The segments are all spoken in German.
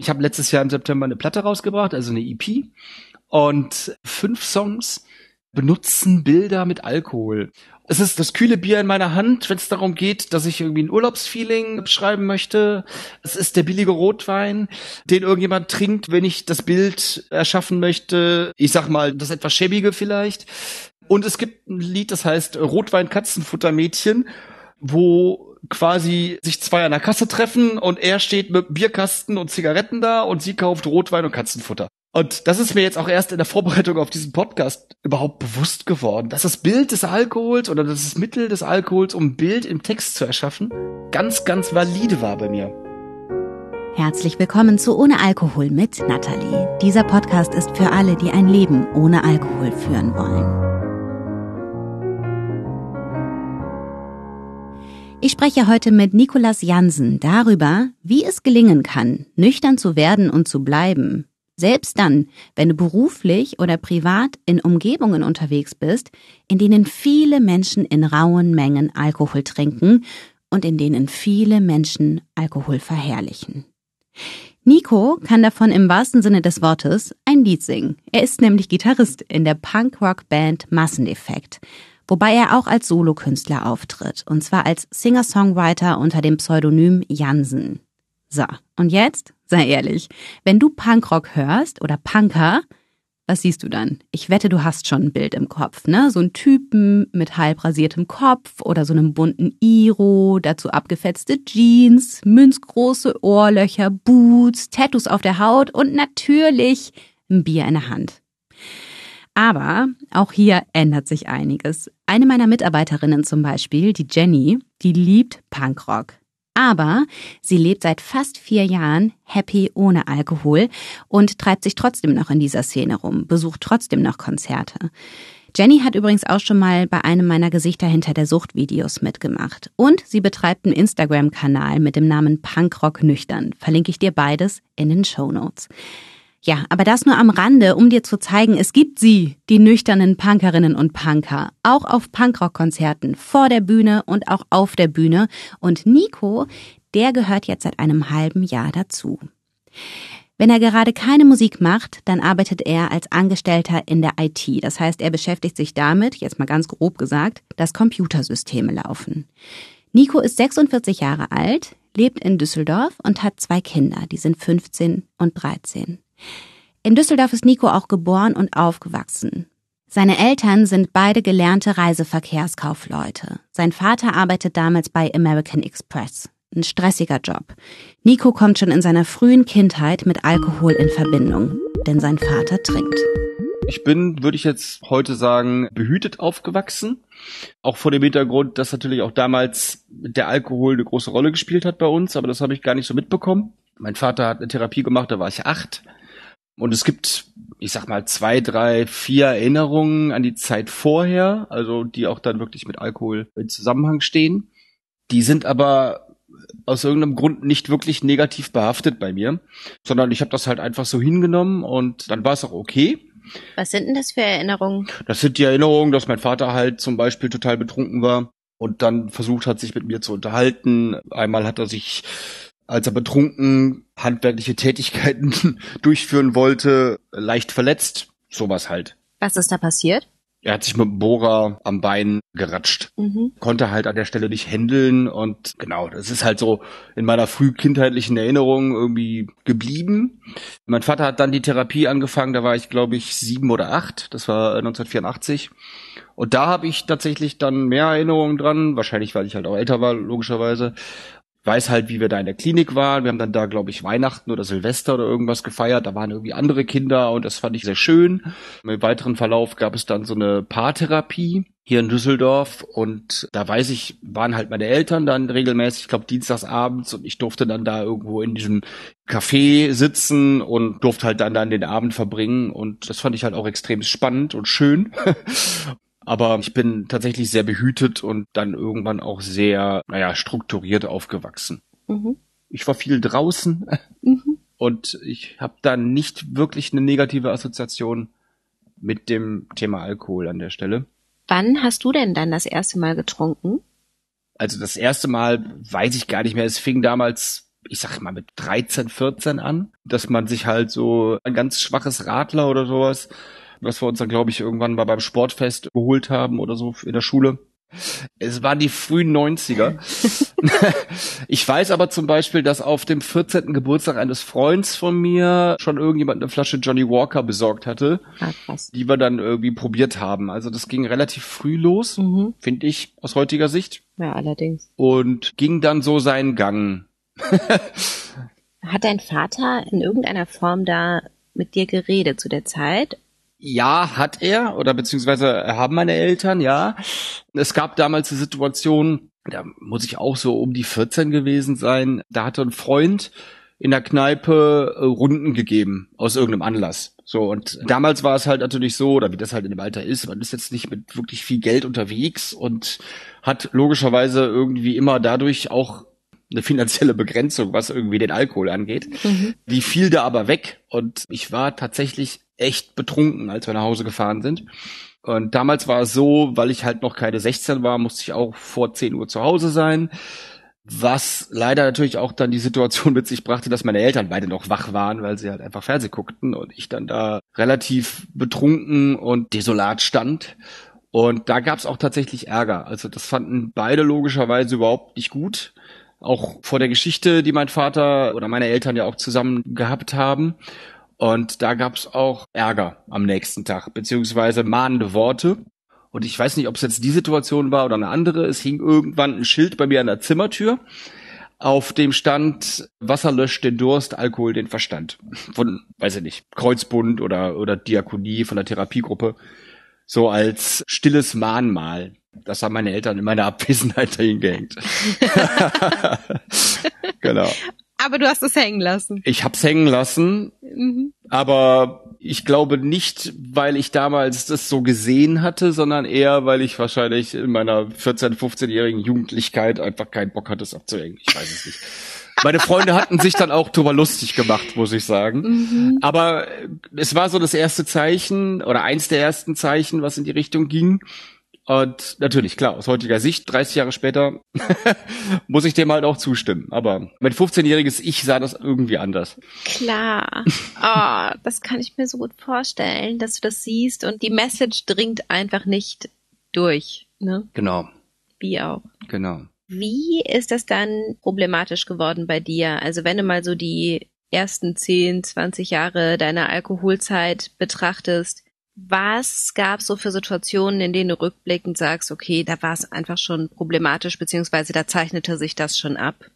Ich habe letztes Jahr im September eine Platte rausgebracht, also eine EP. Und fünf Songs benutzen Bilder mit Alkohol. Es ist das kühle Bier in meiner Hand, wenn es darum geht, dass ich irgendwie ein Urlaubsfeeling beschreiben möchte. Es ist der billige Rotwein, den irgendjemand trinkt, wenn ich das Bild erschaffen möchte. Ich sag mal, das etwas schäbige vielleicht. Und es gibt ein Lied, das heißt Rotwein Katzenfuttermädchen, wo quasi sich zwei an der Kasse treffen und er steht mit Bierkasten und Zigaretten da und sie kauft Rotwein und Katzenfutter. Und das ist mir jetzt auch erst in der Vorbereitung auf diesen Podcast überhaupt bewusst geworden, dass das Bild des Alkohols oder das Mittel des Alkohols, um Bild im Text zu erschaffen, ganz, ganz valide war bei mir. Herzlich willkommen zu Ohne Alkohol mit Nathalie. Dieser Podcast ist für alle, die ein Leben ohne Alkohol führen wollen. Ich spreche heute mit Nikolas Jansen darüber, wie es gelingen kann, nüchtern zu werden und zu bleiben, selbst dann, wenn du beruflich oder privat in Umgebungen unterwegs bist, in denen viele Menschen in rauen Mengen Alkohol trinken und in denen viele Menschen Alkohol verherrlichen. Nico kann davon im wahrsten Sinne des Wortes ein Lied singen. Er ist nämlich Gitarrist in der Punk-Rock-Band Massendefekt, wobei er auch als Solokünstler auftritt, und zwar als Singer-Songwriter unter dem Pseudonym Jansen. So, und jetzt, sei ehrlich, wenn du Punkrock hörst oder Punker, was siehst du dann? Ich wette, du hast schon ein Bild im Kopf, ne? So ein Typen mit halb rasiertem Kopf oder so einem bunten Iro, dazu abgefetzte Jeans, münzgroße Ohrlöcher, Boots, Tattoos auf der Haut und natürlich ein Bier in der Hand. Aber auch hier ändert sich einiges. Eine meiner Mitarbeiterinnen zum Beispiel, die Jenny, die liebt Punkrock. Aber sie lebt seit fast vier Jahren happy ohne Alkohol und treibt sich trotzdem noch in dieser Szene rum, besucht trotzdem noch Konzerte. Jenny hat übrigens auch schon mal bei einem meiner Gesichter hinter der Sucht Videos mitgemacht. Und sie betreibt einen Instagram-Kanal mit dem Namen Punkrock Nüchtern. Verlinke ich dir beides in den Show Notes. Ja, aber das nur am Rande, um dir zu zeigen, es gibt sie, die nüchternen Punkerinnen und Punker, auch auf Punkrock-Konzerten, vor der Bühne und auch auf der Bühne. Und Nico, der gehört jetzt seit einem halben Jahr dazu. Wenn er gerade keine Musik macht, dann arbeitet er als Angestellter in der IT. Das heißt, er beschäftigt sich damit, jetzt mal ganz grob gesagt, dass Computersysteme laufen. Nico ist 46 Jahre alt, lebt in Düsseldorf und hat zwei Kinder, die sind 15 und 13. In Düsseldorf ist Nico auch geboren und aufgewachsen. Seine Eltern sind beide gelernte Reiseverkehrskaufleute. Sein Vater arbeitet damals bei American Express. Ein stressiger Job. Nico kommt schon in seiner frühen Kindheit mit Alkohol in Verbindung, denn sein Vater trinkt. Ich bin, würde ich jetzt heute sagen, behütet aufgewachsen. Auch vor dem Hintergrund, dass natürlich auch damals der Alkohol eine große Rolle gespielt hat bei uns, aber das habe ich gar nicht so mitbekommen. Mein Vater hat eine Therapie gemacht, da war ich acht. Und es gibt, ich sag mal, zwei, drei, vier Erinnerungen an die Zeit vorher, also die auch dann wirklich mit Alkohol in Zusammenhang stehen. Die sind aber aus irgendeinem Grund nicht wirklich negativ behaftet bei mir, sondern ich habe das halt einfach so hingenommen und dann war es auch okay. Was sind denn das für Erinnerungen? Das sind die Erinnerungen, dass mein Vater halt zum Beispiel total betrunken war und dann versucht hat, sich mit mir zu unterhalten. Einmal hat er sich als er betrunken handwerkliche Tätigkeiten durchführen wollte, leicht verletzt. Sowas halt. Was ist da passiert? Er hat sich mit dem Bohrer am Bein geratscht. Mhm. Konnte halt an der Stelle nicht händeln und genau, das ist halt so in meiner frühkindheitlichen Erinnerung irgendwie geblieben. Mein Vater hat dann die Therapie angefangen, da war ich glaube ich sieben oder acht, das war 1984. Und da habe ich tatsächlich dann mehr Erinnerungen dran, wahrscheinlich weil ich halt auch älter war, logischerweise weiß halt, wie wir da in der Klinik waren. Wir haben dann da, glaube ich, Weihnachten oder Silvester oder irgendwas gefeiert. Da waren irgendwie andere Kinder und das fand ich sehr schön. Im weiteren Verlauf gab es dann so eine Paartherapie hier in Düsseldorf und da weiß ich, waren halt meine Eltern dann regelmäßig, ich glaube dienstags abends und ich durfte dann da irgendwo in diesem Café sitzen und durfte halt dann dann den Abend verbringen und das fand ich halt auch extrem spannend und schön. Aber ich bin tatsächlich sehr behütet und dann irgendwann auch sehr, naja, strukturiert aufgewachsen. Mhm. Ich war viel draußen mhm. und ich habe dann nicht wirklich eine negative Assoziation mit dem Thema Alkohol an der Stelle. Wann hast du denn dann das erste Mal getrunken? Also das erste Mal weiß ich gar nicht mehr. Es fing damals ich sag mal, mit 13, 14 an, dass man sich halt so ein ganz schwaches Radler oder sowas, was wir uns dann, glaube ich, irgendwann mal beim Sportfest geholt haben oder so in der Schule. Es waren die frühen 90er. ich weiß aber zum Beispiel, dass auf dem 14. Geburtstag eines Freunds von mir schon irgendjemand eine Flasche Johnny Walker besorgt hatte, ah, krass. die wir dann irgendwie probiert haben. Also das ging relativ früh los, mhm. finde ich, aus heutiger Sicht. Ja, allerdings. Und ging dann so seinen Gang. Hat dein Vater in irgendeiner Form da mit dir geredet zu der Zeit? Ja, hat er oder beziehungsweise haben meine Eltern, ja. Es gab damals die Situation, da muss ich auch so um die 14 gewesen sein, da hatte ein Freund in der Kneipe äh, Runden gegeben, aus irgendeinem Anlass. So, und damals war es halt natürlich so, oder wie das halt in dem Alter ist, man ist jetzt nicht mit wirklich viel Geld unterwegs und hat logischerweise irgendwie immer dadurch auch eine finanzielle Begrenzung, was irgendwie den Alkohol angeht. Mhm. Die fiel da aber weg und ich war tatsächlich echt betrunken, als wir nach Hause gefahren sind. Und damals war es so, weil ich halt noch keine 16 war, musste ich auch vor 10 Uhr zu Hause sein. Was leider natürlich auch dann die Situation mit sich brachte, dass meine Eltern beide noch wach waren, weil sie halt einfach Fernseh guckten und ich dann da relativ betrunken und desolat stand. Und da gab es auch tatsächlich Ärger. Also das fanden beide logischerweise überhaupt nicht gut auch vor der Geschichte, die mein Vater oder meine Eltern ja auch zusammen gehabt haben. Und da gab's auch Ärger am nächsten Tag, beziehungsweise mahnende Worte. Und ich weiß nicht, ob es jetzt die Situation war oder eine andere. Es hing irgendwann ein Schild bei mir an der Zimmertür. Auf dem stand Wasser löscht den Durst, Alkohol den Verstand. Von, weiß ich nicht, Kreuzbund oder, oder Diakonie von der Therapiegruppe. So als stilles Mahnmal. Das haben meine Eltern in meiner Abwesenheit dahin gehängt. genau. Aber du hast es hängen lassen. Ich hab's hängen lassen, mhm. aber ich glaube nicht, weil ich damals das so gesehen hatte, sondern eher, weil ich wahrscheinlich in meiner 14-, 15-jährigen Jugendlichkeit einfach keinen Bock hatte, es abzuhängen. Ich weiß es nicht. Meine Freunde hatten sich dann auch drüber lustig gemacht, muss ich sagen. Mhm. Aber es war so das erste Zeichen oder eins der ersten Zeichen, was in die Richtung ging. Und natürlich, klar, aus heutiger Sicht, 30 Jahre später, muss ich dem halt auch zustimmen. Aber mein 15-jähriges Ich sah das irgendwie anders. Klar. Oh, das kann ich mir so gut vorstellen, dass du das siehst und die Message dringt einfach nicht durch. Ne? Genau. Wie auch. Genau. Wie ist das dann problematisch geworden bei dir? Also wenn du mal so die ersten 10, 20 Jahre deiner Alkoholzeit betrachtest, was gab es so für Situationen, in denen du rückblickend sagst, okay, da war es einfach schon problematisch, beziehungsweise da zeichnete sich das schon ab?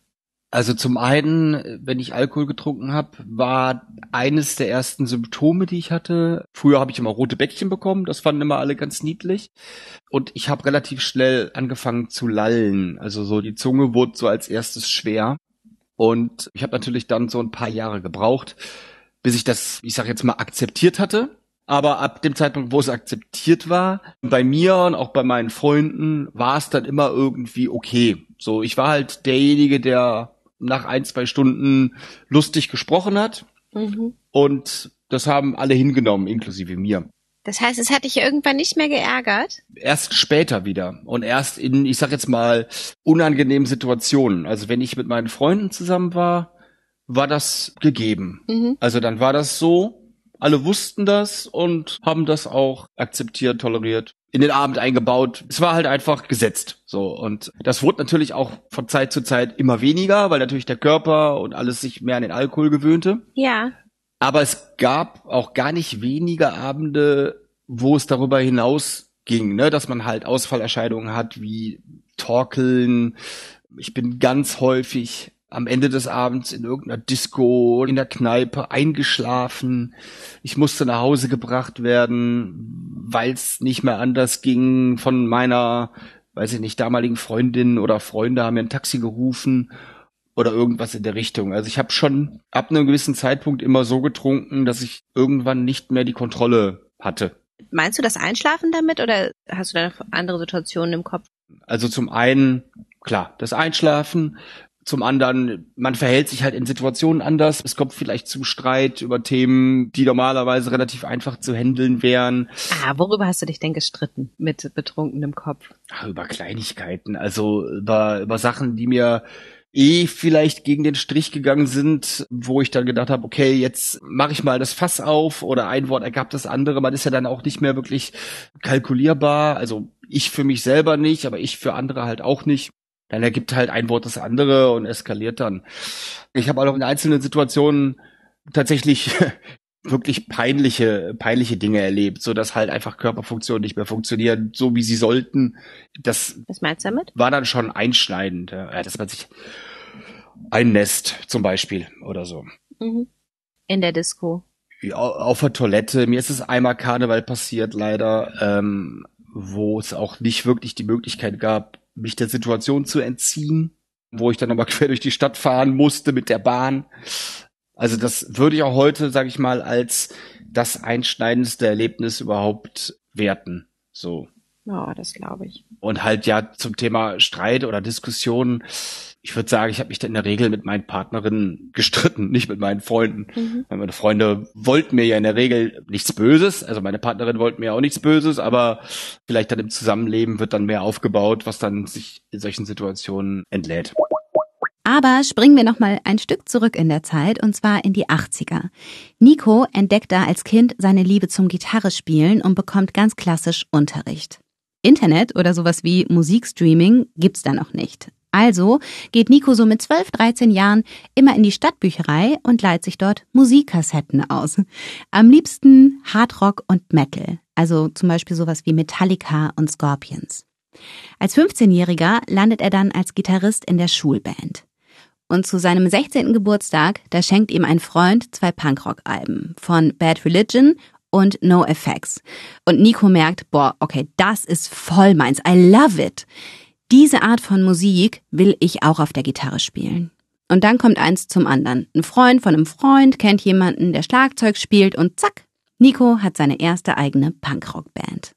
Also zum einen, wenn ich Alkohol getrunken habe, war eines der ersten Symptome, die ich hatte. Früher habe ich immer rote Bäckchen bekommen, das fanden immer alle ganz niedlich. Und ich habe relativ schnell angefangen zu lallen. Also so die Zunge wurde so als erstes schwer. Und ich habe natürlich dann so ein paar Jahre gebraucht, bis ich das, ich sag jetzt mal, akzeptiert hatte aber ab dem Zeitpunkt, wo es akzeptiert war, bei mir und auch bei meinen Freunden, war es dann immer irgendwie okay. So, ich war halt derjenige, der nach ein, zwei Stunden lustig gesprochen hat. Mhm. Und das haben alle hingenommen, inklusive mir. Das heißt, es hat dich irgendwann nicht mehr geärgert? Erst später wieder. Und erst in, ich sag jetzt mal, unangenehmen Situationen. Also wenn ich mit meinen Freunden zusammen war, war das gegeben. Mhm. Also dann war das so, alle wussten das und haben das auch akzeptiert, toleriert, in den Abend eingebaut. Es war halt einfach gesetzt. So. Und das wurde natürlich auch von Zeit zu Zeit immer weniger, weil natürlich der Körper und alles sich mehr an den Alkohol gewöhnte. Ja. Aber es gab auch gar nicht wenige Abende, wo es darüber hinaus ging, ne, dass man halt Ausfallerscheinungen hat wie Torkeln. Ich bin ganz häufig am Ende des Abends in irgendeiner Disco, in der Kneipe eingeschlafen. Ich musste nach Hause gebracht werden, weil es nicht mehr anders ging von meiner, weiß ich nicht, damaligen Freundin oder Freunde haben mir ein Taxi gerufen oder irgendwas in der Richtung. Also ich habe schon ab einem gewissen Zeitpunkt immer so getrunken, dass ich irgendwann nicht mehr die Kontrolle hatte. Meinst du das Einschlafen damit oder hast du da noch andere Situationen im Kopf? Also zum einen, klar, das Einschlafen, zum anderen, man verhält sich halt in Situationen anders. Es kommt vielleicht zum Streit über Themen, die normalerweise relativ einfach zu handeln wären. Ah, worüber hast du dich denn gestritten mit betrunkenem Kopf? Ach, über Kleinigkeiten, also über, über Sachen, die mir eh vielleicht gegen den Strich gegangen sind, wo ich dann gedacht habe, okay, jetzt mache ich mal das Fass auf oder ein Wort ergab das andere. Man ist ja dann auch nicht mehr wirklich kalkulierbar. Also ich für mich selber nicht, aber ich für andere halt auch nicht. Dann ergibt halt ein Wort das andere und eskaliert dann. Ich habe auch in einzelnen Situationen tatsächlich wirklich peinliche, peinliche Dinge erlebt, so dass halt einfach Körperfunktionen nicht mehr funktionieren, so wie sie sollten. Das Was meinst du damit? war dann schon einschneidend, ja, dass man sich einnässt zum Beispiel oder so. Mhm. In der Disco. Ja, auf der Toilette. Mir ist es einmal Karneval passiert, leider, ähm, wo es auch nicht wirklich die Möglichkeit gab, mich der Situation zu entziehen, wo ich dann nochmal quer durch die Stadt fahren musste mit der Bahn. Also das würde ich auch heute, sage ich mal, als das einschneidendste Erlebnis überhaupt werten. So. Ja, das glaube ich. Und halt ja zum Thema Streit oder Diskussion. Ich würde sagen, ich habe mich da in der Regel mit meinen Partnerinnen gestritten, nicht mit meinen Freunden. Mhm. Meine Freunde wollten mir ja in der Regel nichts Böses. Also meine Partnerin wollte mir auch nichts Böses, aber vielleicht dann im Zusammenleben wird dann mehr aufgebaut, was dann sich in solchen Situationen entlädt. Aber springen wir noch mal ein Stück zurück in der Zeit und zwar in die 80er. Nico entdeckt da als Kind seine Liebe zum Gitarrespielen und bekommt ganz klassisch Unterricht. Internet oder sowas wie Musikstreaming gibt's da noch nicht. Also geht Nico so mit 12, 13 Jahren immer in die Stadtbücherei und leiht sich dort Musikkassetten aus. Am liebsten Hardrock und Metal, also zum Beispiel sowas wie Metallica und Scorpions. Als 15-Jähriger landet er dann als Gitarrist in der Schulband. Und zu seinem 16. Geburtstag, da schenkt ihm ein Freund zwei Punkrock-Alben von Bad Religion und No Effects. Und Nico merkt, boah, okay, das ist voll meins. I love it. Diese Art von Musik will ich auch auf der Gitarre spielen. Und dann kommt eins zum anderen. Ein Freund von einem Freund kennt jemanden, der Schlagzeug spielt und zack, Nico hat seine erste eigene Punkrock-Band.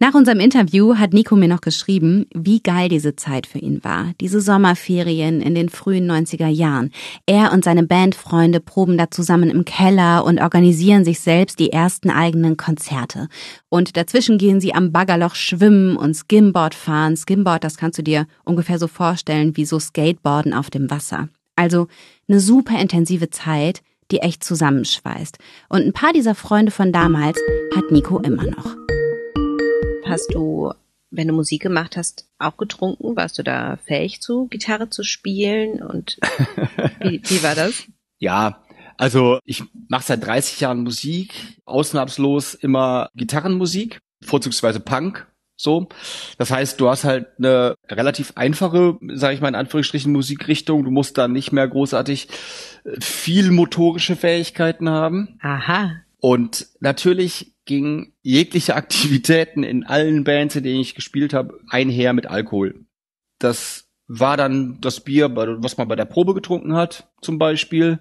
Nach unserem Interview hat Nico mir noch geschrieben, wie geil diese Zeit für ihn war. Diese Sommerferien in den frühen 90er Jahren. Er und seine Bandfreunde proben da zusammen im Keller und organisieren sich selbst die ersten eigenen Konzerte. Und dazwischen gehen sie am Baggerloch schwimmen und Skimboard fahren. Skimboard, das kannst du dir ungefähr so vorstellen wie so Skateboarden auf dem Wasser. Also eine super intensive Zeit, die echt zusammenschweißt. Und ein paar dieser Freunde von damals hat Nico immer noch. Hast du, wenn du Musik gemacht hast, auch getrunken? Warst du da fähig zu, Gitarre zu spielen? Und wie, wie war das? Ja, also ich mache seit 30 Jahren Musik, ausnahmslos immer Gitarrenmusik, vorzugsweise Punk. So, das heißt, du hast halt eine relativ einfache, sage ich mal in Anführungsstrichen, Musikrichtung. Du musst da nicht mehr großartig äh, viel motorische Fähigkeiten haben. Aha. Und natürlich ging jegliche Aktivitäten in allen Bands, in denen ich gespielt habe, einher mit Alkohol. Das war dann das Bier, was man bei der Probe getrunken hat, zum Beispiel.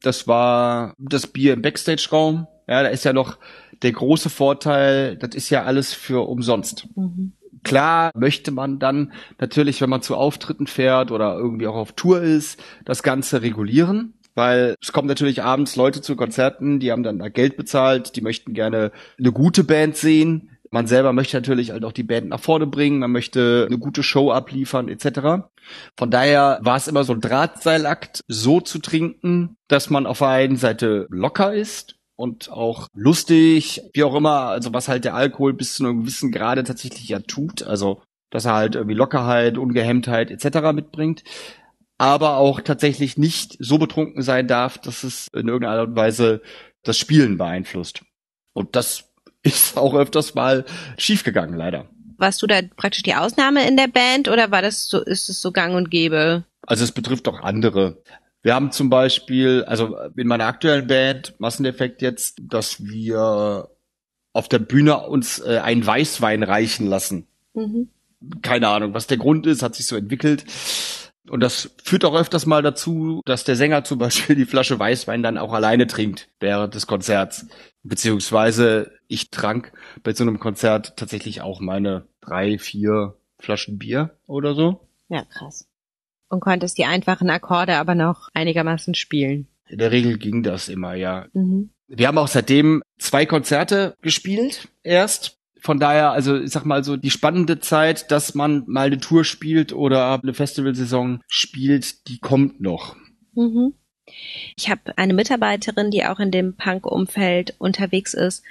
Das war das Bier im Backstage-Raum. Ja, da ist ja noch der große Vorteil, das ist ja alles für umsonst. Mhm. Klar möchte man dann natürlich, wenn man zu Auftritten fährt oder irgendwie auch auf Tour ist, das Ganze regulieren weil es kommen natürlich abends Leute zu Konzerten, die haben dann da Geld bezahlt, die möchten gerne eine gute Band sehen. Man selber möchte natürlich halt auch die Band nach vorne bringen, man möchte eine gute Show abliefern etc. Von daher war es immer so ein Drahtseilakt, so zu trinken, dass man auf der einen Seite locker ist und auch lustig, wie auch immer, also was halt der Alkohol bis zu einem gewissen Grade tatsächlich ja tut, also dass er halt irgendwie Lockerheit, Ungehemmtheit etc. mitbringt aber auch tatsächlich nicht so betrunken sein darf, dass es in irgendeiner Art und Weise das Spielen beeinflusst. Und das ist auch öfters mal schiefgegangen, leider. Warst du da praktisch die Ausnahme in der Band oder war das so, ist es so gang und gäbe? Also es betrifft auch andere. Wir haben zum Beispiel, also in meiner aktuellen Band, Masseneffekt jetzt, dass wir auf der Bühne uns äh, einen Weißwein reichen lassen. Mhm. Keine Ahnung, was der Grund ist, hat sich so entwickelt. Und das führt auch öfters mal dazu, dass der Sänger zum Beispiel die Flasche Weißwein dann auch alleine trinkt während des Konzerts. Beziehungsweise ich trank bei so einem Konzert tatsächlich auch meine drei, vier Flaschen Bier oder so. Ja, krass. Und konntest die einfachen Akkorde aber noch einigermaßen spielen. In der Regel ging das immer, ja. Mhm. Wir haben auch seitdem zwei Konzerte gespielt erst Von daher, also ich sag mal so, die spannende Zeit, dass man mal eine Tour spielt oder eine Festivalsaison spielt, die kommt noch. Mhm. Ich habe eine Mitarbeiterin, die auch in dem Punk-Umfeld unterwegs ist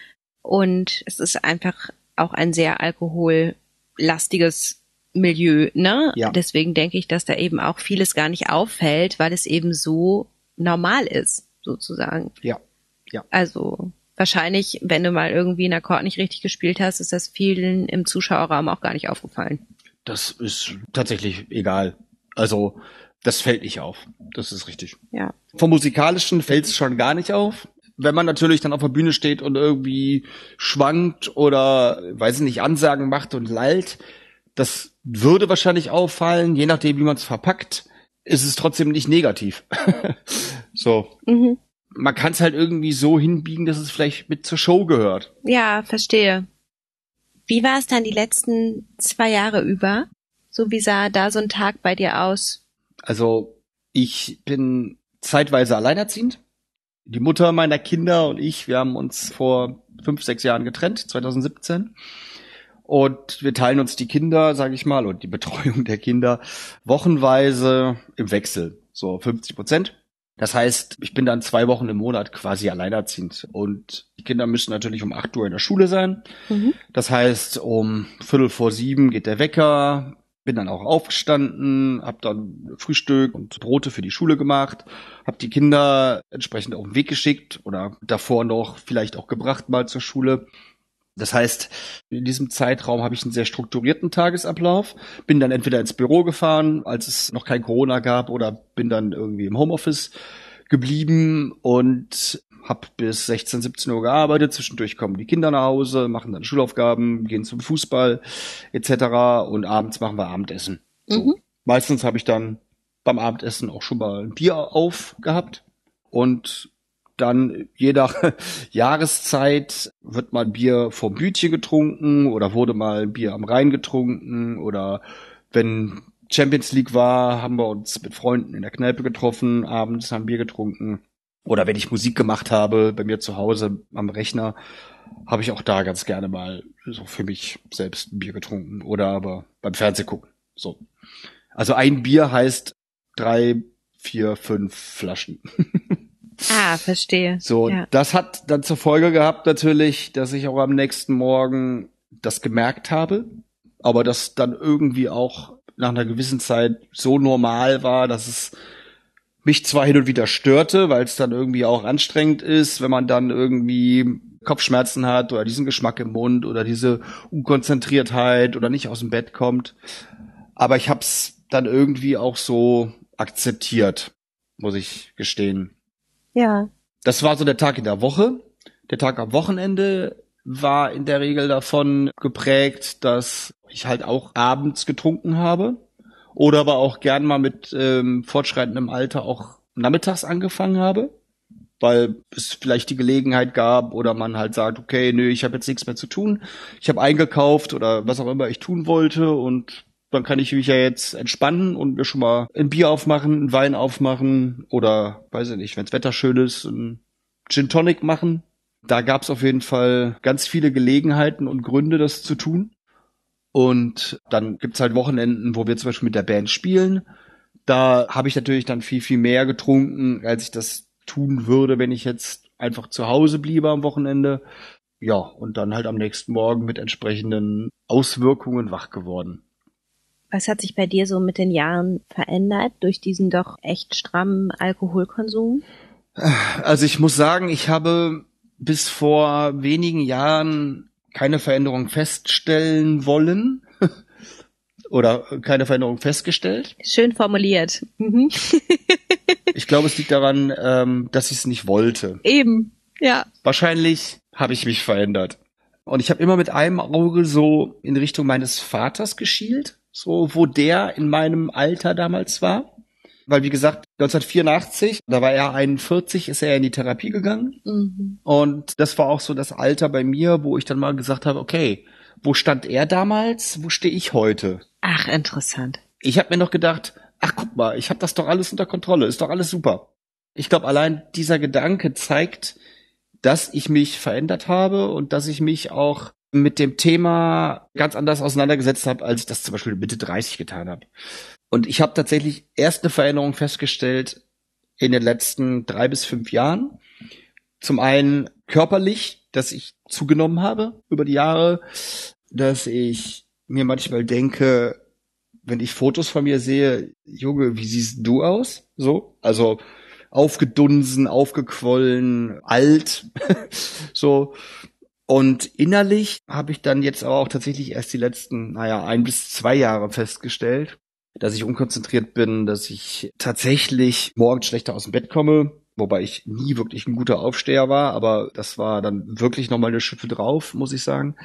und es ist einfach auch ein sehr alkohollastiges Milieu, ne? Ja. Deswegen denke ich, dass da eben auch vieles gar nicht auffällt, weil es eben so normal ist, sozusagen. Ja. Ja. Also wahrscheinlich, wenn du mal irgendwie einen Akkord nicht richtig gespielt hast, ist das vielen im Zuschauerraum auch gar nicht aufgefallen. Das ist tatsächlich egal. Also das fällt nicht auf. Das ist richtig. Ja. Vom musikalischen fällt es schon gar nicht auf. Wenn man natürlich dann auf der Bühne steht und irgendwie schwankt oder, weiß ich nicht, Ansagen macht und lallt, das würde wahrscheinlich auffallen, je nachdem, wie man es verpackt, ist es trotzdem nicht negativ. so. Mhm man kann es halt irgendwie so hinbiegen, dass es vielleicht mit zur Show gehört. Ja, verstehe. Wie war es dann die letzten zwei Jahre über? So wie sah da so ein Tag bei dir aus? Also ich bin zeitweise alleinerziehend. Die Mutter meiner Kinder und ich, wir haben uns vor fünf, sechs Jahren getrennt, 2017. Und wir teilen uns die Kinder, sage ich mal, und die Betreuung der Kinder wochenweise im Wechsel. So 50 Prozent. Das heißt, ich bin dann zwei Wochen im Monat quasi alleinerziehend. Und die Kinder müssen natürlich um acht Uhr in der Schule sein. Mhm. Das heißt, um Viertel vor sieben geht der Wecker, bin dann auch aufgestanden, habe dann Frühstück und Brote für die Schule gemacht, habe die Kinder entsprechend auf den Weg geschickt oder davor noch vielleicht auch gebracht mal zur Schule. Das heißt, in diesem Zeitraum habe ich einen sehr strukturierten Tagesablauf, bin dann entweder ins Büro gefahren, als es noch kein Corona gab, oder bin dann irgendwie im Homeoffice geblieben und habe bis 16, 17 Uhr gearbeitet. Zwischendurch kommen die Kinder nach Hause, machen dann Schulaufgaben, gehen zum Fußball etc. Und abends machen wir Abendessen. So. Mhm. Meistens habe ich dann beim Abendessen auch schon mal ein Bier aufgehabt und dann je nach Jahreszeit wird mal Bier vom Bütchen getrunken oder wurde mal Bier am Rhein getrunken oder wenn Champions League war, haben wir uns mit Freunden in der Kneipe getroffen, abends haben Bier getrunken. Oder wenn ich Musik gemacht habe, bei mir zu Hause am Rechner, habe ich auch da ganz gerne mal so für mich selbst ein Bier getrunken oder aber beim Fernseh gucken. So. Also ein Bier heißt drei, vier, fünf Flaschen. Ah, verstehe. So, ja. das hat dann zur Folge gehabt natürlich, dass ich auch am nächsten Morgen das gemerkt habe, aber das dann irgendwie auch nach einer gewissen Zeit so normal war, dass es mich zwar hin und wieder störte, weil es dann irgendwie auch anstrengend ist, wenn man dann irgendwie Kopfschmerzen hat oder diesen Geschmack im Mund oder diese Unkonzentriertheit oder nicht aus dem Bett kommt. Aber ich hab's dann irgendwie auch so akzeptiert, muss ich gestehen. Ja. Das war so der Tag in der Woche. Der Tag am Wochenende war in der Regel davon geprägt, dass ich halt auch abends getrunken habe oder aber auch gern mal mit ähm, fortschreitendem Alter auch nachmittags angefangen habe, weil es vielleicht die Gelegenheit gab oder man halt sagt, okay, nö, ich habe jetzt nichts mehr zu tun, ich habe eingekauft oder was auch immer ich tun wollte und dann kann ich mich ja jetzt entspannen und mir schon mal ein Bier aufmachen, ein Wein aufmachen oder, weiß ich nicht, wenns Wetter schön ist, ein Gin Tonic machen. Da gab's auf jeden Fall ganz viele Gelegenheiten und Gründe, das zu tun. Und dann gibt's halt Wochenenden, wo wir zum Beispiel mit der Band spielen. Da habe ich natürlich dann viel, viel mehr getrunken, als ich das tun würde, wenn ich jetzt einfach zu Hause bliebe am Wochenende. Ja, und dann halt am nächsten Morgen mit entsprechenden Auswirkungen wach geworden. Was hat sich bei dir so mit den Jahren verändert durch diesen doch echt strammen Alkoholkonsum? Also ich muss sagen, ich habe bis vor wenigen Jahren keine Veränderung feststellen wollen oder keine Veränderung festgestellt. Schön formuliert. Mhm. ich glaube, es liegt daran, ähm, dass ich es nicht wollte. Eben, ja. Wahrscheinlich habe ich mich verändert. Und ich habe immer mit einem Auge so in Richtung meines Vaters geschielt so wo der in meinem Alter damals war. Weil, wie gesagt, 1984, da war er 41, ist er in die Therapie gegangen. Mhm. Und das war auch so das Alter bei mir, wo ich dann mal gesagt habe, okay, wo stand er damals? Wo stehe ich heute? Ach, interessant. Ich habe mir noch gedacht, ach guck mal, ich habe das doch alles unter Kontrolle, ist doch alles super. Ich glaube, allein dieser Gedanke zeigt, dass ich mich verändert habe und dass ich mich auch mit dem Thema ganz anders auseinandergesetzt habe, als ich das zum Beispiel Mitte 30 getan habe. Und ich habe tatsächlich erst eine Veränderung festgestellt in den letzten drei bis fünf Jahren. Zum einen körperlich, dass ich zugenommen habe über die Jahre, dass ich mir manchmal denke, wenn ich Fotos von mir sehe, Junge, wie siehst du aus? So, also aufgedunsen, aufgequollen, alt, so. Und innerlich habe ich dann jetzt aber auch tatsächlich erst die letzten, naja, ein bis zwei Jahre festgestellt, dass ich unkonzentriert bin, dass ich tatsächlich morgens schlechter aus dem Bett komme, wobei ich nie wirklich ein guter Aufsteher war, aber das war dann wirklich nochmal eine Schippe drauf, muss ich sagen.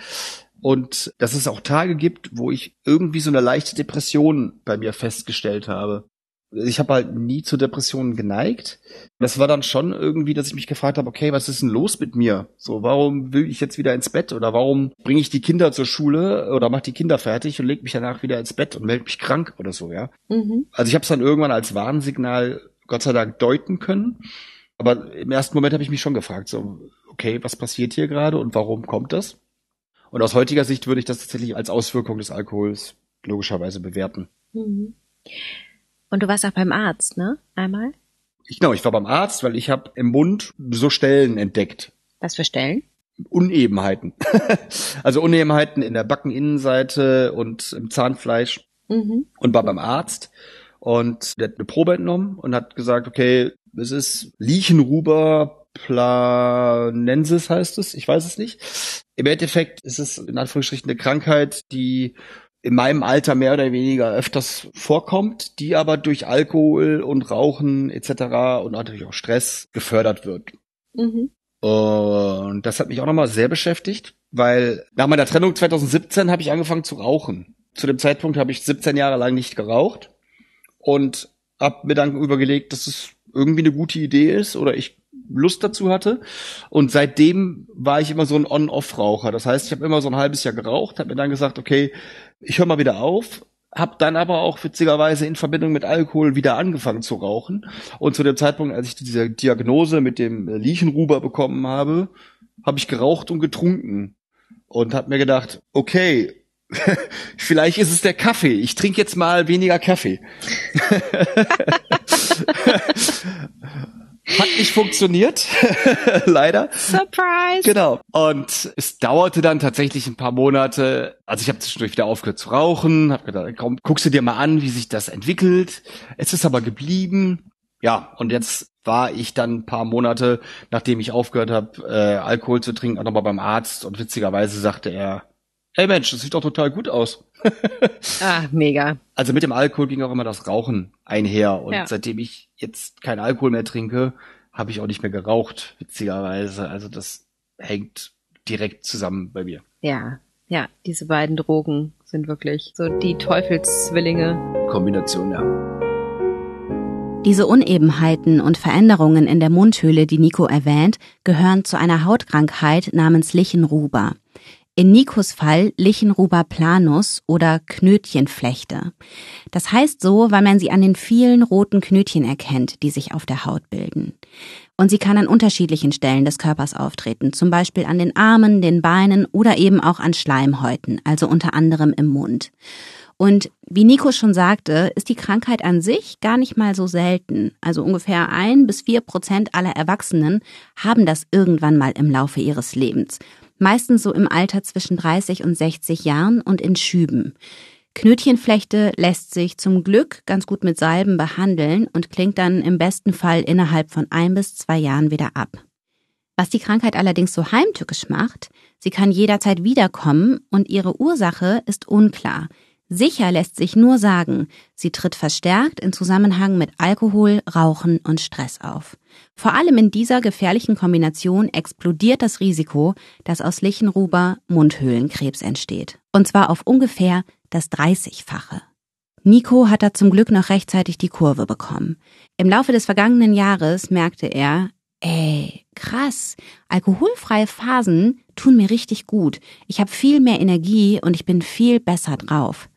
Und dass es auch Tage gibt, wo ich irgendwie so eine leichte Depression bei mir festgestellt habe ich habe halt nie zu Depressionen geneigt. Das war dann schon irgendwie, dass ich mich gefragt habe, okay, was ist denn los mit mir? So, warum will ich jetzt wieder ins Bett oder warum bringe ich die Kinder zur Schule oder mach die Kinder fertig und leg mich danach wieder ins Bett und melde mich krank oder so, ja? Mhm. Also ich habe es dann irgendwann als Warnsignal Gott sei Dank deuten können. Aber im ersten Moment habe ich mich schon gefragt, so, okay, was passiert hier gerade und warum kommt das? Und aus heutiger Sicht würde ich das tatsächlich als Auswirkung des Alkohols logischerweise bewerten. Mhm. Und du warst auch beim Arzt, ne? Einmal? Ich, genau, ich war beim Arzt, weil ich habe im Mund so Stellen entdeckt. Was für Stellen? Unebenheiten. also Unebenheiten in der Backeninnenseite und im Zahnfleisch. Mhm. Und war beim Arzt und der hat eine Probe entnommen und hat gesagt, okay, es ist Liechenruber planensis heißt es, ich weiß es nicht. Im Endeffekt ist es in Anführungsstrichen eine Krankheit, die in meinem Alter mehr oder weniger öfters vorkommt, die aber durch Alkohol und Rauchen etc. und natürlich auch Stress gefördert wird. Mhm. Und das hat mich auch nochmal sehr beschäftigt, weil nach meiner Trennung 2017 habe ich angefangen zu rauchen. Zu dem Zeitpunkt habe ich 17 Jahre lang nicht geraucht und habe mir dann übergelegt, dass es irgendwie eine gute Idee ist oder ich Lust dazu hatte. Und seitdem war ich immer so ein On-Off-Raucher. Das heißt, ich habe immer so ein halbes Jahr geraucht, habe mir dann gesagt, okay, ich höre mal wieder auf, habe dann aber auch witzigerweise in Verbindung mit Alkohol wieder angefangen zu rauchen. Und zu dem Zeitpunkt, als ich diese Diagnose mit dem Liechenruber bekommen habe, habe ich geraucht und getrunken. Und habe mir gedacht, okay, vielleicht ist es der Kaffee. Ich trinke jetzt mal weniger Kaffee. Hat nicht funktioniert, leider. Surprise. Genau. Und es dauerte dann tatsächlich ein paar Monate. Also ich habe zwischendurch wieder aufgehört zu rauchen, habe gedacht, komm, guckst du dir mal an, wie sich das entwickelt. Es ist aber geblieben. Ja, und jetzt war ich dann ein paar Monate, nachdem ich aufgehört habe, äh, Alkohol zu trinken, auch nochmal beim Arzt. Und witzigerweise sagte er, hey Mensch, das sieht doch total gut aus. ah, mega. Also mit dem Alkohol ging auch immer das Rauchen einher. Und ja. seitdem ich jetzt keinen Alkohol mehr trinke, habe ich auch nicht mehr geraucht, witzigerweise. Also das hängt direkt zusammen bei mir. Ja, ja, diese beiden Drogen sind wirklich so die Teufelszwillinge. Kombination, ja. Diese Unebenheiten und Veränderungen in der Mundhöhle, die Nico erwähnt, gehören zu einer Hautkrankheit namens Lichenruber. In Nikos Fall Lichenruber planus oder Knötchenflechte. Das heißt so, weil man sie an den vielen roten Knötchen erkennt, die sich auf der Haut bilden. Und sie kann an unterschiedlichen Stellen des Körpers auftreten, zum Beispiel an den Armen, den Beinen oder eben auch an Schleimhäuten, also unter anderem im Mund. Und wie Nico schon sagte, ist die Krankheit an sich gar nicht mal so selten. Also ungefähr ein bis vier Prozent aller Erwachsenen haben das irgendwann mal im Laufe ihres Lebens meistens so im Alter zwischen 30 und 60 Jahren und in Schüben. Knötchenflechte lässt sich zum Glück ganz gut mit Salben behandeln und klingt dann im besten Fall innerhalb von ein bis zwei Jahren wieder ab. Was die Krankheit allerdings so heimtückisch macht, sie kann jederzeit wiederkommen und ihre Ursache ist unklar. Sicher lässt sich nur sagen, sie tritt verstärkt in Zusammenhang mit Alkohol, Rauchen und Stress auf. Vor allem in dieser gefährlichen Kombination explodiert das Risiko, dass aus Lichenruber Mundhöhlenkrebs entsteht. Und zwar auf ungefähr das 30-fache. Nico hat da zum Glück noch rechtzeitig die Kurve bekommen. Im Laufe des vergangenen Jahres merkte er, ey, krass, alkoholfreie Phasen tun mir richtig gut. Ich habe viel mehr Energie und ich bin viel besser drauf.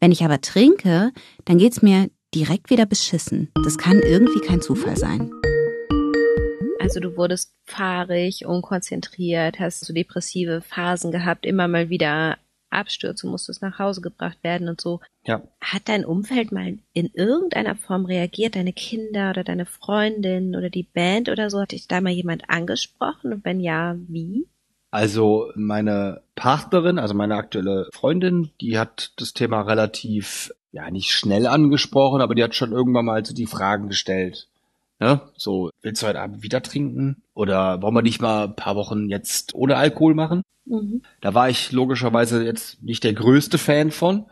Wenn ich aber trinke, dann geht's mir direkt wieder beschissen. Das kann irgendwie kein Zufall sein. Also du wurdest fahrig, unkonzentriert, hast so depressive Phasen gehabt, immer mal wieder Abstürze, musstest nach Hause gebracht werden und so. Ja. Hat dein Umfeld mal in irgendeiner Form reagiert? Deine Kinder oder deine Freundin oder die Band oder so? Hat dich da mal jemand angesprochen? Und wenn ja, wie? Also meine Partnerin, also meine aktuelle Freundin, die hat das Thema relativ, ja, nicht schnell angesprochen, aber die hat schon irgendwann mal so die Fragen gestellt. Ne? So, willst du heute Abend wieder trinken? Oder wollen wir nicht mal ein paar Wochen jetzt ohne Alkohol machen? Mhm. Da war ich logischerweise jetzt nicht der größte Fan von.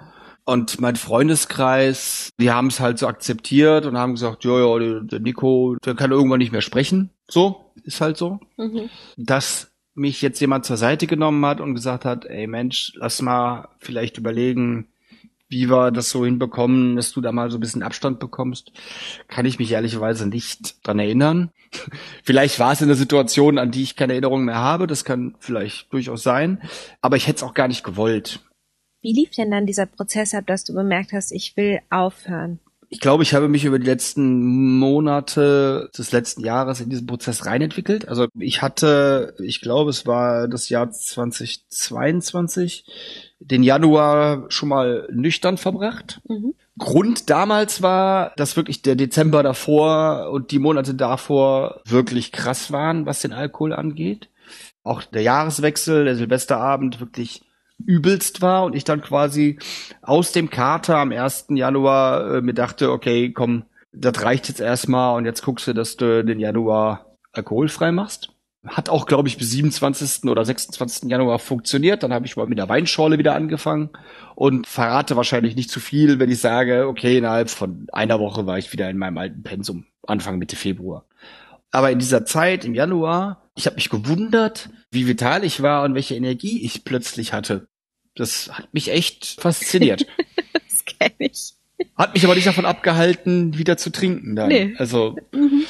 Und mein Freundeskreis, die haben es halt so akzeptiert und haben gesagt, ja, ja, der, Nico, der kann irgendwann nicht mehr sprechen. So, ist halt so. Mhm. Das mich jetzt jemand zur Seite genommen hat und gesagt hat, ey Mensch, lass mal vielleicht überlegen, wie wir das so hinbekommen, dass du da mal so ein bisschen Abstand bekommst, kann ich mich ehrlicherweise nicht dran erinnern. vielleicht war es in der Situation, an die ich keine Erinnerung mehr habe, das kann vielleicht durchaus sein, aber ich hätte es auch gar nicht gewollt. Wie lief denn dann dieser Prozess ab, dass du bemerkt hast, ich will aufhören? Ich glaube, ich habe mich über die letzten Monate des letzten Jahres in diesen Prozess reinentwickelt. Also ich hatte, ich glaube, es war das Jahr 2022, den Januar schon mal nüchtern verbracht. Mhm. Grund damals war, dass wirklich der Dezember davor und die Monate davor wirklich krass waren, was den Alkohol angeht. Auch der Jahreswechsel, der Silvesterabend wirklich übelst war und ich dann quasi aus dem Kater am 1. Januar äh, mir dachte, okay, komm, das reicht jetzt erstmal und jetzt guckst du, dass du den Januar alkoholfrei machst. Hat auch, glaube ich, bis 27. oder 26. Januar funktioniert. Dann habe ich mal mit der Weinschorle wieder angefangen und verrate wahrscheinlich nicht zu viel, wenn ich sage, okay, innerhalb von einer Woche war ich wieder in meinem alten Pensum, Anfang Mitte Februar. Aber in dieser Zeit, im Januar, ich habe mich gewundert, wie vital ich war und welche Energie ich plötzlich hatte. Das hat mich echt fasziniert. das kenne ich. Hat mich aber nicht davon abgehalten, wieder zu trinken dann. Nee. Also mhm.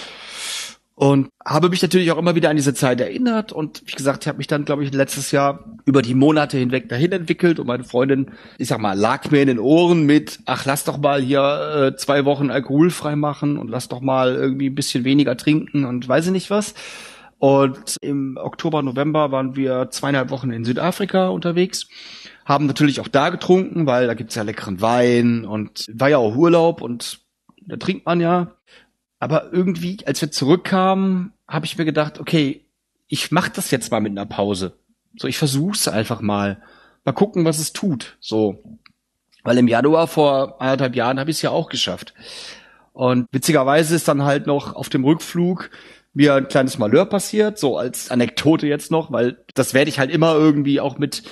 und habe mich natürlich auch immer wieder an diese Zeit erinnert und wie gesagt, ich habe mich dann glaube ich letztes Jahr über die Monate hinweg dahin entwickelt und meine Freundin, ich sag mal, lag mir in den Ohren mit, ach lass doch mal hier äh, zwei Wochen alkoholfrei machen und lass doch mal irgendwie ein bisschen weniger trinken und weiß ich nicht was. Und im Oktober, November waren wir zweieinhalb Wochen in Südafrika unterwegs haben natürlich auch da getrunken, weil da gibt's ja leckeren Wein und war ja auch Urlaub und da trinkt man ja. Aber irgendwie, als wir zurückkamen, habe ich mir gedacht, okay, ich mach das jetzt mal mit einer Pause. So, ich versuch's einfach mal. Mal gucken, was es tut. So. Weil im Januar vor anderthalb Jahren habe ich es ja auch geschafft. Und witzigerweise ist dann halt noch auf dem Rückflug mir ein kleines Malheur passiert, so als Anekdote jetzt noch, weil das werde ich halt immer irgendwie auch mit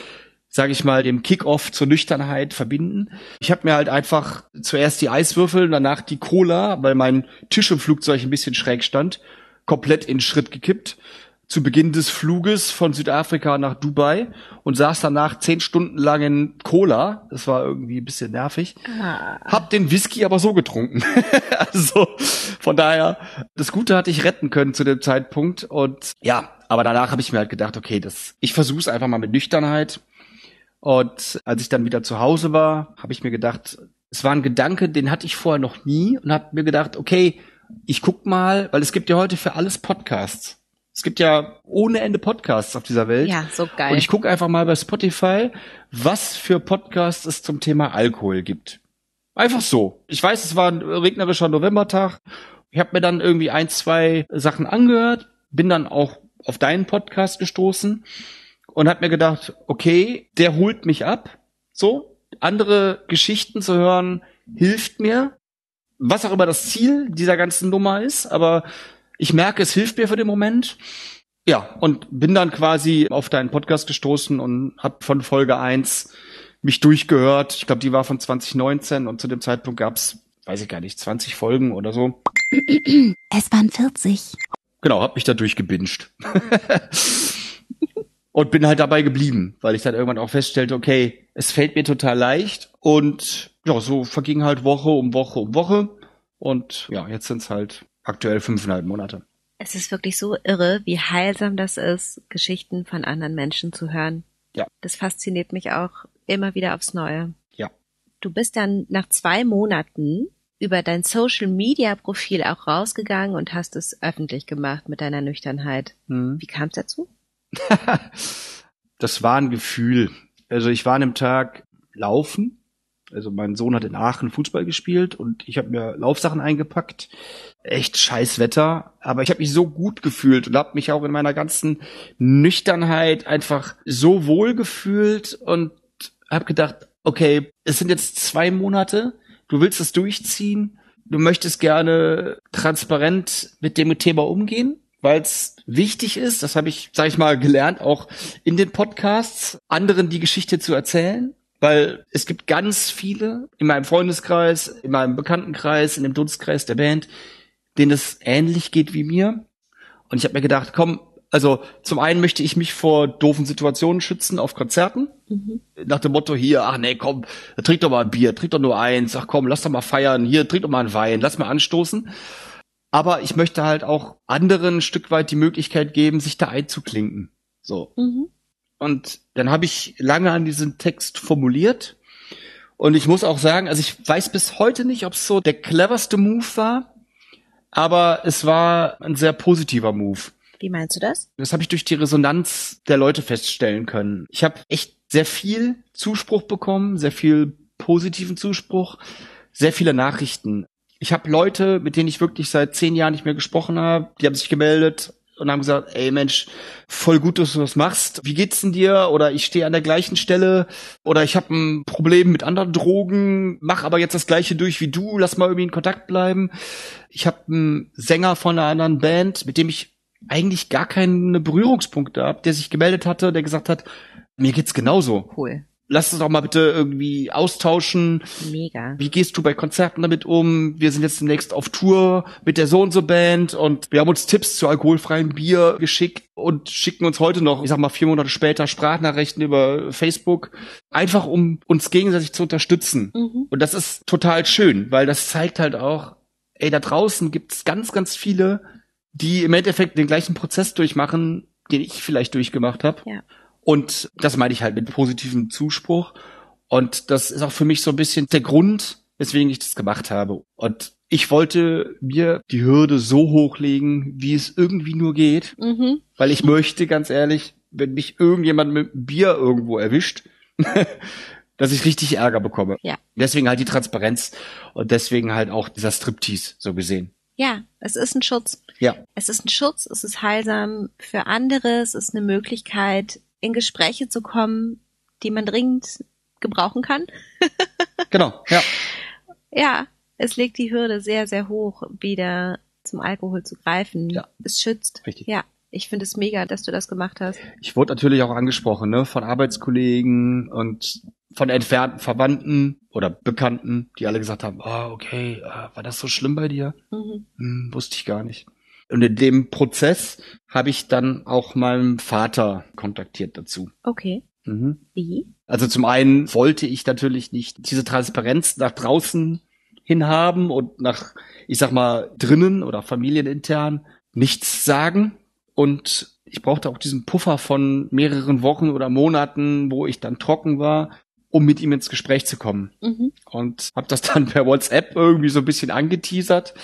sage ich mal, dem Kickoff zur Nüchternheit verbinden. Ich habe mir halt einfach zuerst die Eiswürfel, danach die Cola, weil mein Tisch im Flugzeug ein bisschen schräg stand, komplett in Schritt gekippt zu Beginn des Fluges von Südafrika nach Dubai und saß danach zehn Stunden lang in Cola. Das war irgendwie ein bisschen nervig. Ah. Hab den Whisky aber so getrunken. also von daher, das Gute hatte ich retten können zu dem Zeitpunkt. Und ja, aber danach habe ich mir halt gedacht, okay, das, ich versuche es einfach mal mit Nüchternheit. Und als ich dann wieder zu Hause war, habe ich mir gedacht, es war ein Gedanke, den hatte ich vorher noch nie und habe mir gedacht, okay, ich guck mal, weil es gibt ja heute für alles Podcasts. Es gibt ja ohne Ende Podcasts auf dieser Welt. Ja, so geil. Und ich gucke einfach mal bei Spotify, was für Podcasts es zum Thema Alkohol gibt. Einfach so. Ich weiß, es war ein regnerischer Novembertag. Ich habe mir dann irgendwie ein, zwei Sachen angehört, bin dann auch auf deinen Podcast gestoßen und hat mir gedacht, okay, der holt mich ab. So, andere Geschichten zu hören, hilft mir. Was auch immer das Ziel dieser ganzen Nummer ist, aber ich merke, es hilft mir für den Moment. Ja, und bin dann quasi auf deinen Podcast gestoßen und hab von Folge eins mich durchgehört. Ich glaube, die war von 2019 und zu dem Zeitpunkt gab's, weiß ich gar nicht, 20 Folgen oder so. Es waren 40. Genau, hab mich da durchgebinged. Und bin halt dabei geblieben, weil ich dann irgendwann auch feststellte, okay, es fällt mir total leicht. Und ja, so verging halt Woche um Woche um Woche. Und ja, jetzt sind es halt aktuell fünfeinhalb Monate. Es ist wirklich so irre, wie heilsam das ist, Geschichten von anderen Menschen zu hören. Ja. Das fasziniert mich auch immer wieder aufs Neue. Ja. Du bist dann nach zwei Monaten über dein Social Media Profil auch rausgegangen und hast es öffentlich gemacht mit deiner Nüchternheit. Hm. Wie kam es dazu? das war ein Gefühl. Also ich war an dem Tag laufen. Also mein Sohn hat in Aachen Fußball gespielt und ich habe mir Laufsachen eingepackt. Echt scheiß Wetter, aber ich habe mich so gut gefühlt und habe mich auch in meiner ganzen Nüchternheit einfach so wohl gefühlt und habe gedacht, okay, es sind jetzt zwei Monate, du willst es durchziehen, du möchtest gerne transparent mit dem Thema umgehen weil es wichtig ist, das habe ich, sage ich mal, gelernt, auch in den Podcasts, anderen die Geschichte zu erzählen. Weil es gibt ganz viele in meinem Freundeskreis, in meinem Bekanntenkreis, in dem Dunstkreis der Band, denen es ähnlich geht wie mir. Und ich habe mir gedacht, komm, also zum einen möchte ich mich vor doofen Situationen schützen auf Konzerten. Mhm. Nach dem Motto hier, ach nee, komm, trink doch mal ein Bier, trink doch nur eins, ach komm, lass doch mal feiern, hier, trink doch mal einen Wein, lass mal anstoßen. Aber ich möchte halt auch anderen ein Stück weit die Möglichkeit geben, sich da einzuklinken. So. Mhm. Und dann habe ich lange an diesen Text formuliert. Und ich muss auch sagen, also ich weiß bis heute nicht, ob es so der cleverste Move war, aber es war ein sehr positiver Move. Wie meinst du das? Das habe ich durch die Resonanz der Leute feststellen können. Ich habe echt sehr viel Zuspruch bekommen, sehr viel positiven Zuspruch, sehr viele Nachrichten. Ich habe Leute, mit denen ich wirklich seit zehn Jahren nicht mehr gesprochen habe, die haben sich gemeldet und haben gesagt, ey Mensch, voll gut, dass du das machst. Wie geht's denn dir? Oder ich stehe an der gleichen Stelle oder ich habe ein Problem mit anderen Drogen, mach aber jetzt das gleiche durch wie du, lass mal irgendwie in Kontakt bleiben. Ich habe einen Sänger von einer anderen Band, mit dem ich eigentlich gar keine Berührungspunkte habe, der sich gemeldet hatte, der gesagt hat, mir geht's genauso. Cool lass uns doch mal bitte irgendwie austauschen. Mega. Wie gehst du bei Konzerten damit um? Wir sind jetzt demnächst auf Tour mit der so und so Band und wir haben uns Tipps zu alkoholfreiem Bier geschickt und schicken uns heute noch, ich sag mal vier Monate später, Sprachnachrichten über Facebook, einfach um uns gegenseitig zu unterstützen. Mhm. Und das ist total schön, weil das zeigt halt auch, ey, da draußen gibt's ganz, ganz viele, die im Endeffekt den gleichen Prozess durchmachen, den ich vielleicht durchgemacht habe. Ja. Und das meine ich halt mit positivem Zuspruch. Und das ist auch für mich so ein bisschen der Grund, weswegen ich das gemacht habe. Und ich wollte mir die Hürde so hochlegen, wie es irgendwie nur geht, mhm. weil ich möchte, ganz ehrlich, wenn mich irgendjemand mit Bier irgendwo erwischt, dass ich richtig Ärger bekomme. Ja. Deswegen halt die Transparenz und deswegen halt auch dieser Striptease, so gesehen. Ja, es ist ein Schutz. Ja. Es ist ein Schutz, es ist heilsam für andere, es ist eine Möglichkeit, in Gespräche zu kommen, die man dringend gebrauchen kann. genau, ja. Ja, es legt die Hürde sehr, sehr hoch, wieder zum Alkohol zu greifen. Ja. Es schützt. Richtig. Ja. Ich finde es mega, dass du das gemacht hast. Ich wurde natürlich auch angesprochen, ne, von Arbeitskollegen und von entfernten Verwandten oder Bekannten, die alle gesagt haben, ah, oh, okay, ah, war das so schlimm bei dir? Mhm. Hm, wusste ich gar nicht. Und in dem Prozess habe ich dann auch meinen Vater kontaktiert dazu. Okay. Mhm. Wie? Also zum einen wollte ich natürlich nicht diese Transparenz nach draußen hin haben und nach, ich sag mal, drinnen oder familienintern nichts sagen. Und ich brauchte auch diesen Puffer von mehreren Wochen oder Monaten, wo ich dann trocken war, um mit ihm ins Gespräch zu kommen. Mhm. Und habe das dann per WhatsApp irgendwie so ein bisschen angeteasert.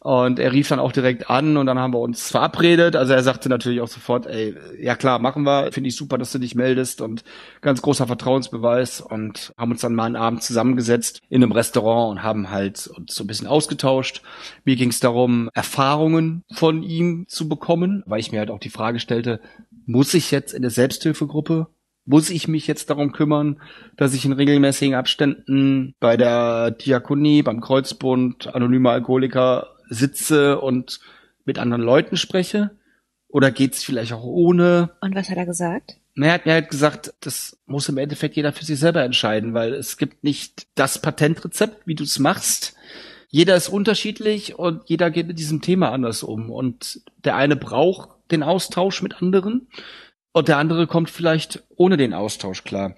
Und er rief dann auch direkt an und dann haben wir uns verabredet. Also er sagte natürlich auch sofort, ey, ja klar, machen wir. Finde ich super, dass du dich meldest und ganz großer Vertrauensbeweis. Und haben uns dann mal einen Abend zusammengesetzt in einem Restaurant und haben halt uns so ein bisschen ausgetauscht. Mir ging es darum, Erfahrungen von ihm zu bekommen, weil ich mir halt auch die Frage stellte, muss ich jetzt in der Selbsthilfegruppe muss ich mich jetzt darum kümmern, dass ich in regelmäßigen Abständen bei der Diakonie, beim Kreuzbund, anonyme Alkoholiker sitze und mit anderen Leuten spreche? Oder geht's vielleicht auch ohne? Und was hat er gesagt? Er hat mir halt gesagt, das muss im Endeffekt jeder für sich selber entscheiden, weil es gibt nicht das Patentrezept, wie du es machst. Jeder ist unterschiedlich und jeder geht mit diesem Thema anders um. Und der eine braucht den Austausch mit anderen und der andere kommt vielleicht ohne den Austausch klar.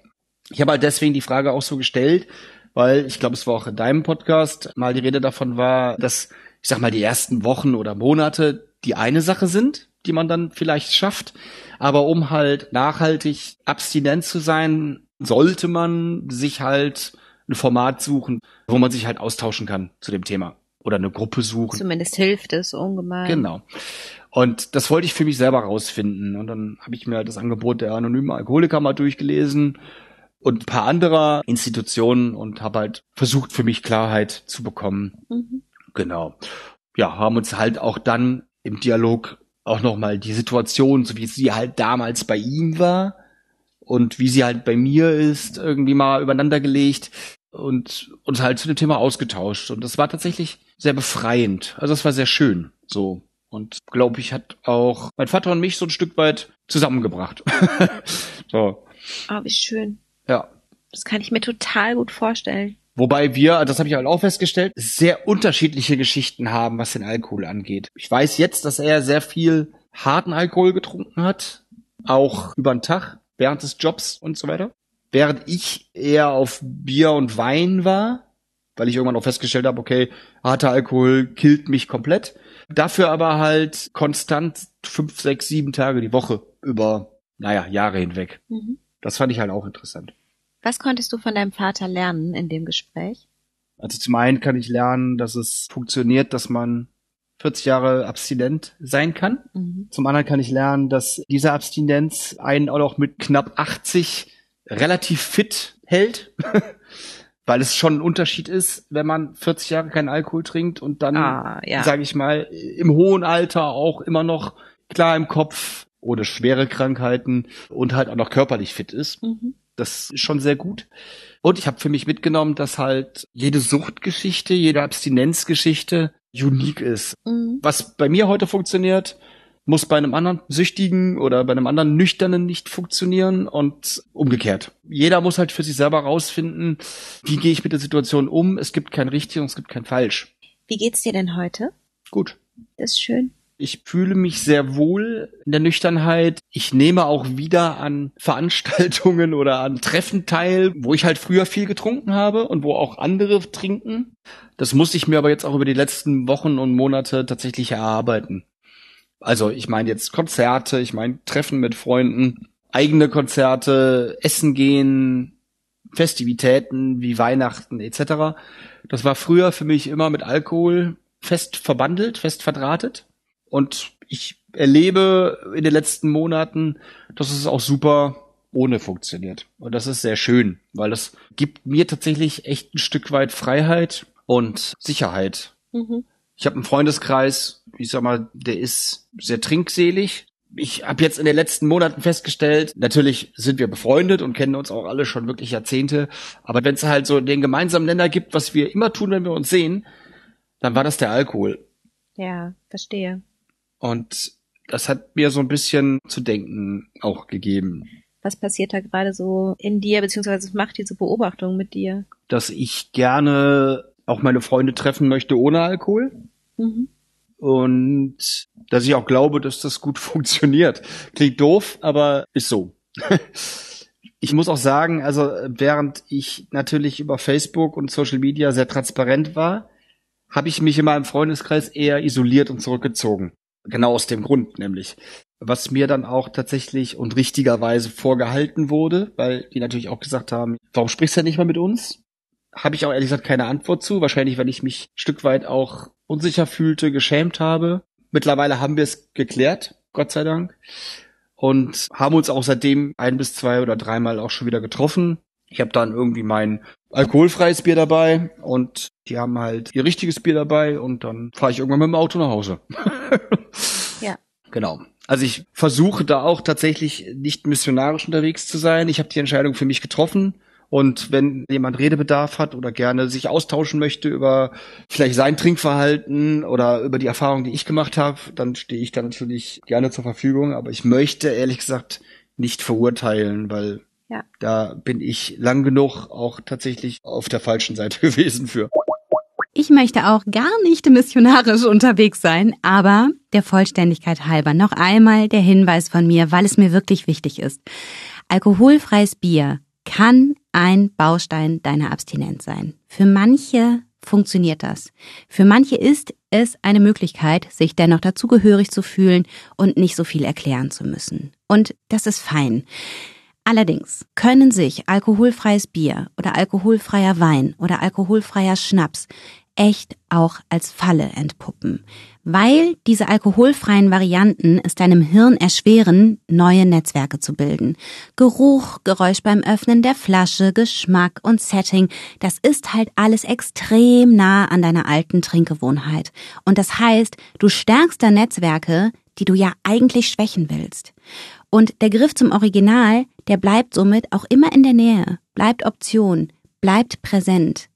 Ich habe halt deswegen die Frage auch so gestellt, weil ich glaube, es war auch in deinem Podcast mal die Rede davon war, dass ich sag mal die ersten Wochen oder Monate die eine Sache sind, die man dann vielleicht schafft, aber um halt nachhaltig abstinent zu sein, sollte man sich halt ein Format suchen, wo man sich halt austauschen kann zu dem Thema oder eine Gruppe suchen. Zumindest hilft es ungemein. Genau. Und das wollte ich für mich selber rausfinden. Und dann habe ich mir das Angebot der anonymen Alkoholiker mal durchgelesen und ein paar anderer Institutionen und habe halt versucht, für mich Klarheit zu bekommen. Mhm. Genau. Ja, haben uns halt auch dann im Dialog auch nochmal die Situation, so wie sie halt damals bei ihm war und wie sie halt bei mir ist, irgendwie mal übereinander gelegt und uns halt zu dem Thema ausgetauscht. Und das war tatsächlich sehr befreiend. Also es war sehr schön. So. Und glaube ich, hat auch mein Vater und mich so ein Stück weit zusammengebracht. so. Ah, wie schön. Ja. Das kann ich mir total gut vorstellen. Wobei wir, das habe ich halt auch festgestellt, sehr unterschiedliche Geschichten haben, was den Alkohol angeht. Ich weiß jetzt, dass er sehr viel harten Alkohol getrunken hat, auch über den Tag, während des Jobs und so weiter. Während ich eher auf Bier und Wein war, weil ich irgendwann auch festgestellt habe, okay, harter Alkohol killt mich komplett. Dafür aber halt konstant fünf, sechs, sieben Tage die Woche über, naja, Jahre hinweg. Mhm. Das fand ich halt auch interessant. Was konntest du von deinem Vater lernen in dem Gespräch? Also zum einen kann ich lernen, dass es funktioniert, dass man 40 Jahre abstinent sein kann. Mhm. Zum anderen kann ich lernen, dass diese Abstinenz einen auch noch mit knapp 80 relativ fit hält. Weil es schon ein Unterschied ist, wenn man 40 Jahre keinen Alkohol trinkt und dann, ah, ja. sage ich mal, im hohen Alter auch immer noch klar im Kopf ohne schwere Krankheiten und halt auch noch körperlich fit ist. Mhm. Das ist schon sehr gut. Und ich habe für mich mitgenommen, dass halt jede Suchtgeschichte, jede Abstinenzgeschichte unique ist. Mhm. Was bei mir heute funktioniert, muss bei einem anderen Süchtigen oder bei einem anderen Nüchternen nicht funktionieren und umgekehrt. Jeder muss halt für sich selber rausfinden, wie gehe ich mit der Situation um. Es gibt kein richtig und es gibt kein falsch. Wie geht's dir denn heute? Gut. Das ist schön. Ich fühle mich sehr wohl in der Nüchternheit. Ich nehme auch wieder an Veranstaltungen oder an Treffen teil, wo ich halt früher viel getrunken habe und wo auch andere trinken. Das musste ich mir aber jetzt auch über die letzten Wochen und Monate tatsächlich erarbeiten. Also ich meine jetzt Konzerte, ich meine Treffen mit Freunden, eigene Konzerte, Essen gehen, Festivitäten wie Weihnachten etc. Das war früher für mich immer mit Alkohol fest verbandelt, fest verdrahtet. Und ich erlebe in den letzten Monaten, dass es auch super ohne funktioniert. Und das ist sehr schön, weil das gibt mir tatsächlich echt ein Stück weit Freiheit und Sicherheit. Mhm. Ich habe einen Freundeskreis, ich sag mal, der ist sehr trinkselig. Ich habe jetzt in den letzten Monaten festgestellt, natürlich sind wir befreundet und kennen uns auch alle schon wirklich Jahrzehnte, aber wenn es halt so den gemeinsamen Nenner gibt, was wir immer tun, wenn wir uns sehen, dann war das der Alkohol. Ja, verstehe. Und das hat mir so ein bisschen zu denken auch gegeben. Was passiert da gerade so in dir, beziehungsweise was macht diese Beobachtung mit dir? Dass ich gerne auch meine Freunde treffen möchte ohne Alkohol. Mhm. Und dass ich auch glaube, dass das gut funktioniert. Klingt doof, aber ist so. ich muss auch sagen, also während ich natürlich über Facebook und Social Media sehr transparent war, habe ich mich in meinem Freundeskreis eher isoliert und zurückgezogen. Genau aus dem Grund nämlich. Was mir dann auch tatsächlich und richtigerweise vorgehalten wurde, weil die natürlich auch gesagt haben, warum sprichst du denn nicht mal mit uns? Habe ich auch ehrlich gesagt keine Antwort zu. Wahrscheinlich, weil ich mich ein Stück weit auch unsicher fühlte, geschämt habe. Mittlerweile haben wir es geklärt, Gott sei Dank. Und haben uns auch seitdem ein bis zwei oder dreimal auch schon wieder getroffen. Ich habe dann irgendwie mein alkoholfreies Bier dabei und die haben halt ihr richtiges Bier dabei und dann fahre ich irgendwann mit dem Auto nach Hause. ja. Genau. Also ich versuche da auch tatsächlich nicht missionarisch unterwegs zu sein. Ich habe die Entscheidung für mich getroffen. Und wenn jemand Redebedarf hat oder gerne sich austauschen möchte über vielleicht sein Trinkverhalten oder über die Erfahrung, die ich gemacht habe, dann stehe ich da natürlich gerne zur Verfügung. Aber ich möchte ehrlich gesagt nicht verurteilen, weil ja. Da bin ich lang genug auch tatsächlich auf der falschen Seite gewesen für. Ich möchte auch gar nicht missionarisch unterwegs sein, aber der Vollständigkeit halber noch einmal der Hinweis von mir, weil es mir wirklich wichtig ist. Alkoholfreies Bier kann ein Baustein deiner Abstinenz sein. Für manche funktioniert das. Für manche ist es eine Möglichkeit, sich dennoch dazugehörig zu fühlen und nicht so viel erklären zu müssen. Und das ist fein. Allerdings können sich alkoholfreies Bier oder alkoholfreier Wein oder alkoholfreier Schnaps echt auch als Falle entpuppen, weil diese alkoholfreien Varianten es deinem Hirn erschweren, neue Netzwerke zu bilden. Geruch, Geräusch beim Öffnen der Flasche, Geschmack und Setting, das ist halt alles extrem nah an deiner alten Trinkgewohnheit. Und das heißt, du stärkst da Netzwerke, die du ja eigentlich schwächen willst. Und der Griff zum Original, der bleibt somit auch immer in der Nähe, bleibt Option, bleibt präsent.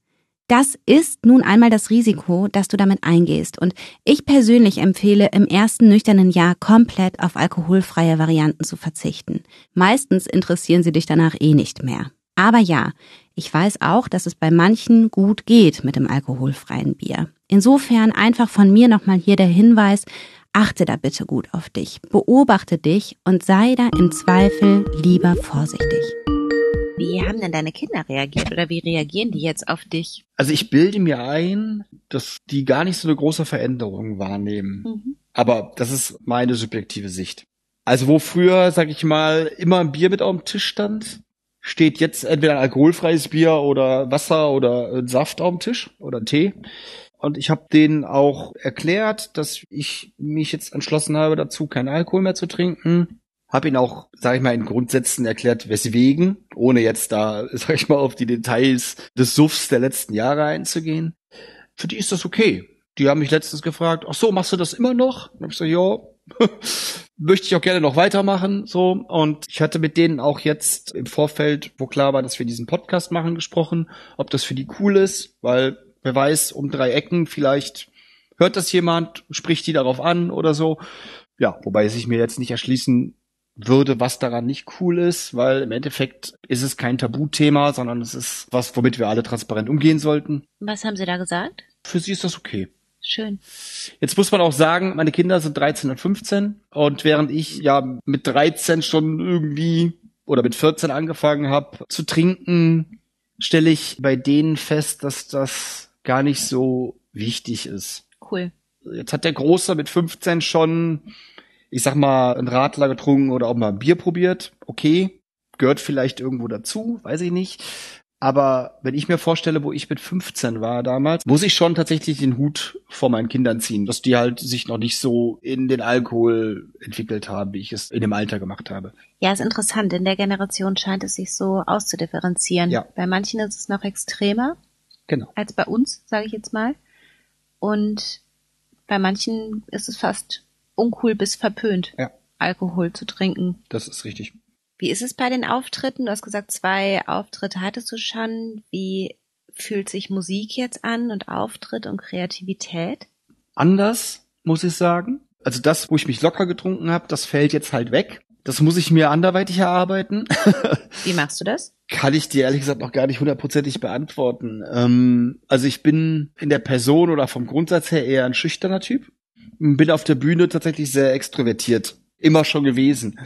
Das ist nun einmal das Risiko, das du damit eingehst. Und ich persönlich empfehle im ersten nüchternen Jahr komplett auf alkoholfreie Varianten zu verzichten. Meistens interessieren sie dich danach eh nicht mehr. Aber ja, ich weiß auch, dass es bei manchen gut geht mit dem alkoholfreien Bier. Insofern einfach von mir nochmal hier der Hinweis, achte da bitte gut auf dich, beobachte dich und sei da im Zweifel lieber vorsichtig. Wie haben denn deine Kinder reagiert oder wie reagieren die jetzt auf dich? Also ich bilde mir ein, dass die gar nicht so eine große Veränderung wahrnehmen. Mhm. Aber das ist meine subjektive Sicht. Also wo früher, sag ich mal, immer ein Bier mit auf dem Tisch stand, steht jetzt entweder ein alkoholfreies Bier oder Wasser oder Saft auf dem Tisch oder Tee. Und ich habe denen auch erklärt, dass ich mich jetzt entschlossen habe dazu, keinen Alkohol mehr zu trinken habe ihn auch, sage ich mal, in Grundsätzen erklärt, weswegen, ohne jetzt da, sag ich mal, auf die Details des Suffs der letzten Jahre einzugehen. Für die ist das okay. Die haben mich letztens gefragt, ach so, machst du das immer noch? Und ich so, ja, möchte ich auch gerne noch weitermachen, so. Und ich hatte mit denen auch jetzt im Vorfeld, wo klar war, dass wir diesen Podcast machen, gesprochen, ob das für die cool ist, weil wer weiß, um drei Ecken vielleicht hört das jemand, spricht die darauf an oder so. Ja, wobei sich mir jetzt nicht erschließen würde, was daran nicht cool ist, weil im Endeffekt ist es kein Tabuthema, sondern es ist was, womit wir alle transparent umgehen sollten. Was haben Sie da gesagt? Für sie ist das okay. Schön. Jetzt muss man auch sagen, meine Kinder sind 13 und 15 und während ich ja mit 13 schon irgendwie oder mit 14 angefangen habe zu trinken, stelle ich bei denen fest, dass das gar nicht so wichtig ist. Cool. Jetzt hat der Große mit 15 schon ich sag mal, ein Radler getrunken oder auch mal ein Bier probiert, okay, gehört vielleicht irgendwo dazu, weiß ich nicht. Aber wenn ich mir vorstelle, wo ich mit 15 war damals, muss ich schon tatsächlich den Hut vor meinen Kindern ziehen, dass die halt sich noch nicht so in den Alkohol entwickelt haben, wie ich es in dem Alter gemacht habe. Ja, ist interessant. In der Generation scheint es sich so auszudifferenzieren. Ja. Bei manchen ist es noch extremer. Genau. Als bei uns, sage ich jetzt mal. Und bei manchen ist es fast uncool bis verpönt, ja. Alkohol zu trinken. Das ist richtig. Wie ist es bei den Auftritten? Du hast gesagt, zwei Auftritte hattest du schon. Wie fühlt sich Musik jetzt an und Auftritt und Kreativität? Anders, muss ich sagen. Also das, wo ich mich locker getrunken habe, das fällt jetzt halt weg. Das muss ich mir anderweitig erarbeiten. Wie machst du das? Kann ich dir ehrlich gesagt noch gar nicht hundertprozentig beantworten. Ähm, also ich bin in der Person oder vom Grundsatz her eher ein schüchterner Typ bin auf der Bühne tatsächlich sehr extrovertiert. Immer schon gewesen.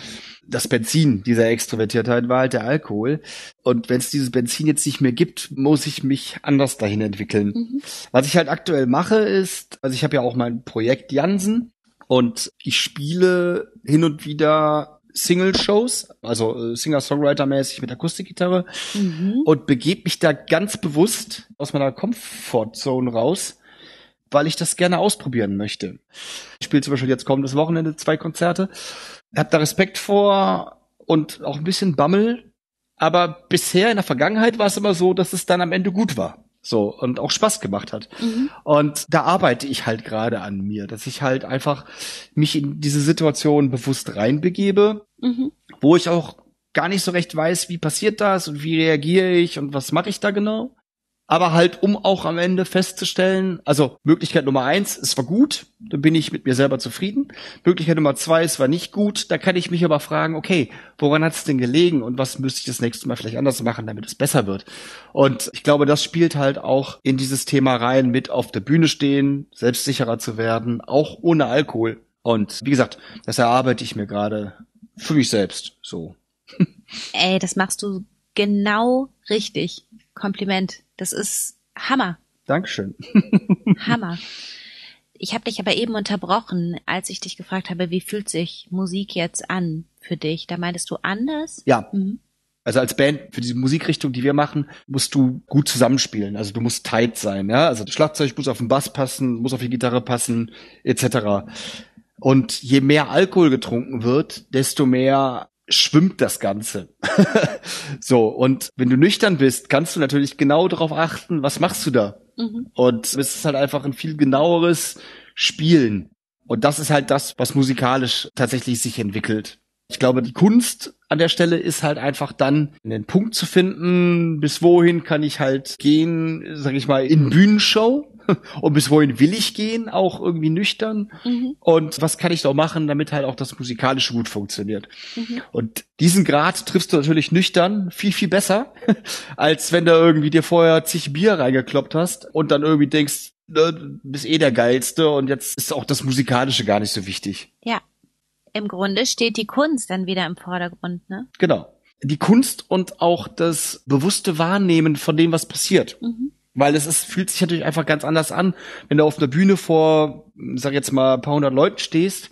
Das Benzin dieser Extrovertiertheit war halt der Alkohol. Und wenn es dieses Benzin jetzt nicht mehr gibt, muss ich mich anders dahin entwickeln. Mhm. Was ich halt aktuell mache ist, also ich habe ja auch mein Projekt Jansen und ich spiele hin und wieder Single-Shows, also äh, Singer-Songwriter-mäßig mit Akustikgitarre mhm. und begebe mich da ganz bewusst aus meiner Comfortzone raus weil ich das gerne ausprobieren möchte. Ich spiele zum Beispiel jetzt kommendes Wochenende zwei Konzerte. Hab da Respekt vor und auch ein bisschen Bammel. Aber bisher in der Vergangenheit war es immer so, dass es dann am Ende gut war. So, und auch Spaß gemacht hat. Mhm. Und da arbeite ich halt gerade an mir, dass ich halt einfach mich in diese Situation bewusst reinbegebe, mhm. wo ich auch gar nicht so recht weiß, wie passiert das und wie reagiere ich und was mache ich da genau aber halt um auch am Ende festzustellen, also Möglichkeit Nummer eins, es war gut, da bin ich mit mir selber zufrieden. Möglichkeit Nummer zwei, es war nicht gut, da kann ich mich aber fragen, okay, woran hat es denn gelegen und was müsste ich das nächste Mal vielleicht anders machen, damit es besser wird. Und ich glaube, das spielt halt auch in dieses Thema rein, mit auf der Bühne stehen, selbstsicherer zu werden, auch ohne Alkohol. Und wie gesagt, das erarbeite ich mir gerade für mich selbst so. Ey, das machst du genau richtig. Kompliment. Das ist Hammer. Dankeschön. Hammer. Ich habe dich aber eben unterbrochen, als ich dich gefragt habe, wie fühlt sich Musik jetzt an für dich? Da meintest du anders? Ja. Mhm. Also als Band für diese Musikrichtung, die wir machen, musst du gut zusammenspielen. Also du musst tight sein, ja. Also das Schlagzeug muss auf den Bass passen, muss auf die Gitarre passen, etc. Und je mehr Alkohol getrunken wird, desto mehr schwimmt das Ganze. so, und wenn du nüchtern bist, kannst du natürlich genau darauf achten, was machst du da? Mhm. Und es ist halt einfach ein viel genaueres Spielen. Und das ist halt das, was musikalisch tatsächlich sich entwickelt. Ich glaube, die Kunst an der Stelle ist halt einfach dann einen Punkt zu finden, bis wohin kann ich halt gehen, sag ich mal, in Bühnenshow und bis wohin will ich gehen, auch irgendwie nüchtern. Mhm. Und was kann ich doch machen, damit halt auch das Musikalische gut funktioniert. Mhm. Und diesen Grad triffst du natürlich nüchtern viel, viel besser, als wenn du irgendwie dir vorher zig Bier reingekloppt hast und dann irgendwie denkst, ne, bist eh der Geilste und jetzt ist auch das Musikalische gar nicht so wichtig. Ja. Im Grunde steht die Kunst dann wieder im Vordergrund, ne? Genau. Die Kunst und auch das bewusste Wahrnehmen von dem, was passiert. Mhm. Weil es ist, fühlt sich natürlich einfach ganz anders an, wenn du auf einer Bühne vor, sag jetzt mal, ein paar hundert Leuten stehst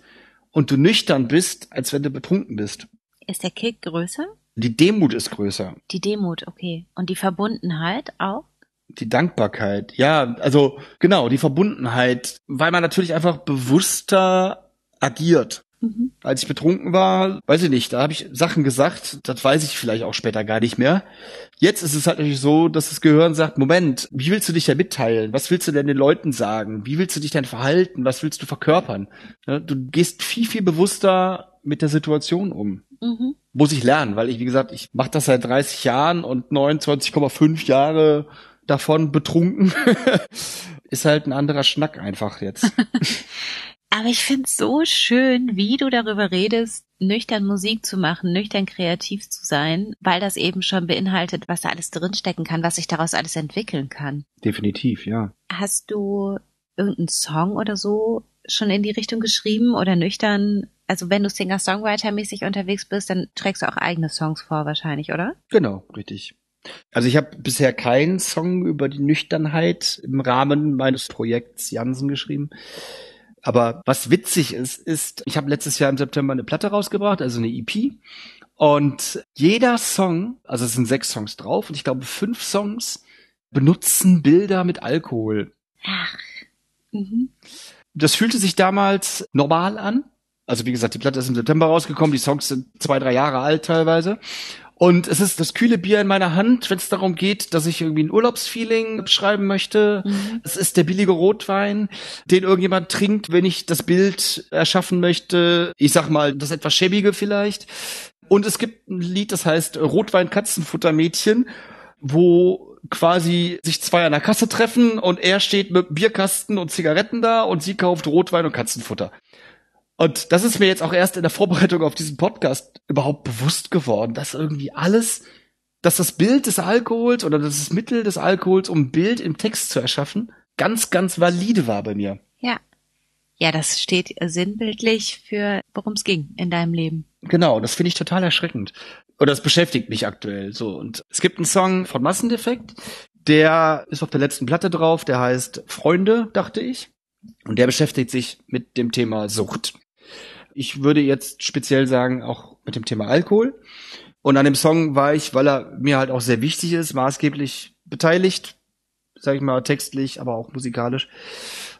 und du nüchtern bist, als wenn du betrunken bist. Ist der Kick größer? Die Demut ist größer. Die Demut, okay. Und die Verbundenheit auch? Die Dankbarkeit, ja, also genau, die Verbundenheit, weil man natürlich einfach bewusster agiert. Mhm. Als ich betrunken war, weiß ich nicht, da habe ich Sachen gesagt, das weiß ich vielleicht auch später gar nicht mehr. Jetzt ist es halt natürlich so, dass das Gehirn sagt, Moment, wie willst du dich denn mitteilen? Was willst du denn den Leuten sagen? Wie willst du dich denn verhalten? Was willst du verkörpern? Du gehst viel, viel bewusster mit der Situation um. Mhm. Muss ich lernen, weil ich, wie gesagt, ich mache das seit 30 Jahren und 29,5 Jahre davon betrunken. ist halt ein anderer Schnack einfach jetzt. Aber ich find's so schön, wie du darüber redest, nüchtern Musik zu machen, nüchtern kreativ zu sein, weil das eben schon beinhaltet, was da alles drinstecken kann, was sich daraus alles entwickeln kann. Definitiv, ja. Hast du irgendeinen Song oder so schon in die Richtung geschrieben oder nüchtern? Also wenn du Singer-Songwriter-mäßig unterwegs bist, dann trägst du auch eigene Songs vor wahrscheinlich, oder? Genau, richtig. Also ich habe bisher keinen Song über die Nüchternheit im Rahmen meines Projekts Jansen geschrieben. Aber was witzig ist, ist, ich habe letztes Jahr im September eine Platte rausgebracht, also eine EP. Und jeder Song, also es sind sechs Songs drauf und ich glaube fünf Songs benutzen Bilder mit Alkohol. Ach. Mhm. Das fühlte sich damals normal an. Also wie gesagt, die Platte ist im September rausgekommen, die Songs sind zwei, drei Jahre alt teilweise. Und es ist das kühle Bier in meiner Hand, wenn es darum geht, dass ich irgendwie ein Urlaubsfeeling beschreiben möchte. Mhm. Es ist der billige Rotwein, den irgendjemand trinkt, wenn ich das Bild erschaffen möchte. Ich sag mal, das etwas schäbige vielleicht. Und es gibt ein Lied, das heißt Rotwein Katzenfuttermädchen, wo quasi sich zwei an der Kasse treffen und er steht mit Bierkasten und Zigaretten da und sie kauft Rotwein und Katzenfutter. Und das ist mir jetzt auch erst in der Vorbereitung auf diesen Podcast überhaupt bewusst geworden, dass irgendwie alles, dass das Bild des Alkohols oder das Mittel des Alkohols, um ein Bild im Text zu erschaffen, ganz, ganz valide war bei mir. Ja. Ja, das steht sinnbildlich für, worum es ging in deinem Leben. Genau, das finde ich total erschreckend. Oder das beschäftigt mich aktuell so. Und es gibt einen Song von Massendefekt, der ist auf der letzten Platte drauf, der heißt Freunde, dachte ich. Und der beschäftigt sich mit dem Thema Sucht. Ich würde jetzt speziell sagen, auch mit dem Thema Alkohol. Und an dem Song war ich, weil er mir halt auch sehr wichtig ist, maßgeblich beteiligt, sag ich mal, textlich, aber auch musikalisch.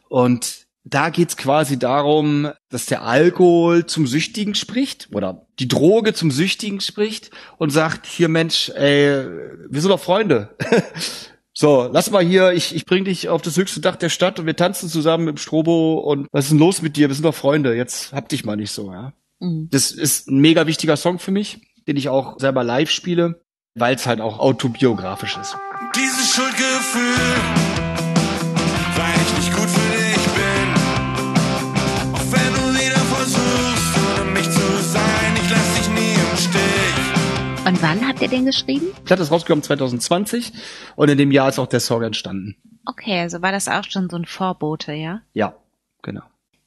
Und da geht's quasi darum, dass der Alkohol zum Süchtigen spricht oder die Droge zum Süchtigen spricht und sagt, hier Mensch, ey, wir sind doch Freunde. So, lass mal hier, ich, ich bring dich auf das höchste Dach der Stadt und wir tanzen zusammen im Strobo und was ist denn los mit dir? Wir sind doch Freunde, jetzt hab dich mal nicht so, ja. Mhm. Das ist ein mega wichtiger Song für mich, den ich auch selber live spiele, weil es halt auch autobiografisch ist. Dieses Schuldgefühl habt ihr den geschrieben? Platte ist rausgekommen 2020 und in dem Jahr ist auch der Song entstanden. Okay, also war das auch schon so ein Vorbote, ja? Ja, genau.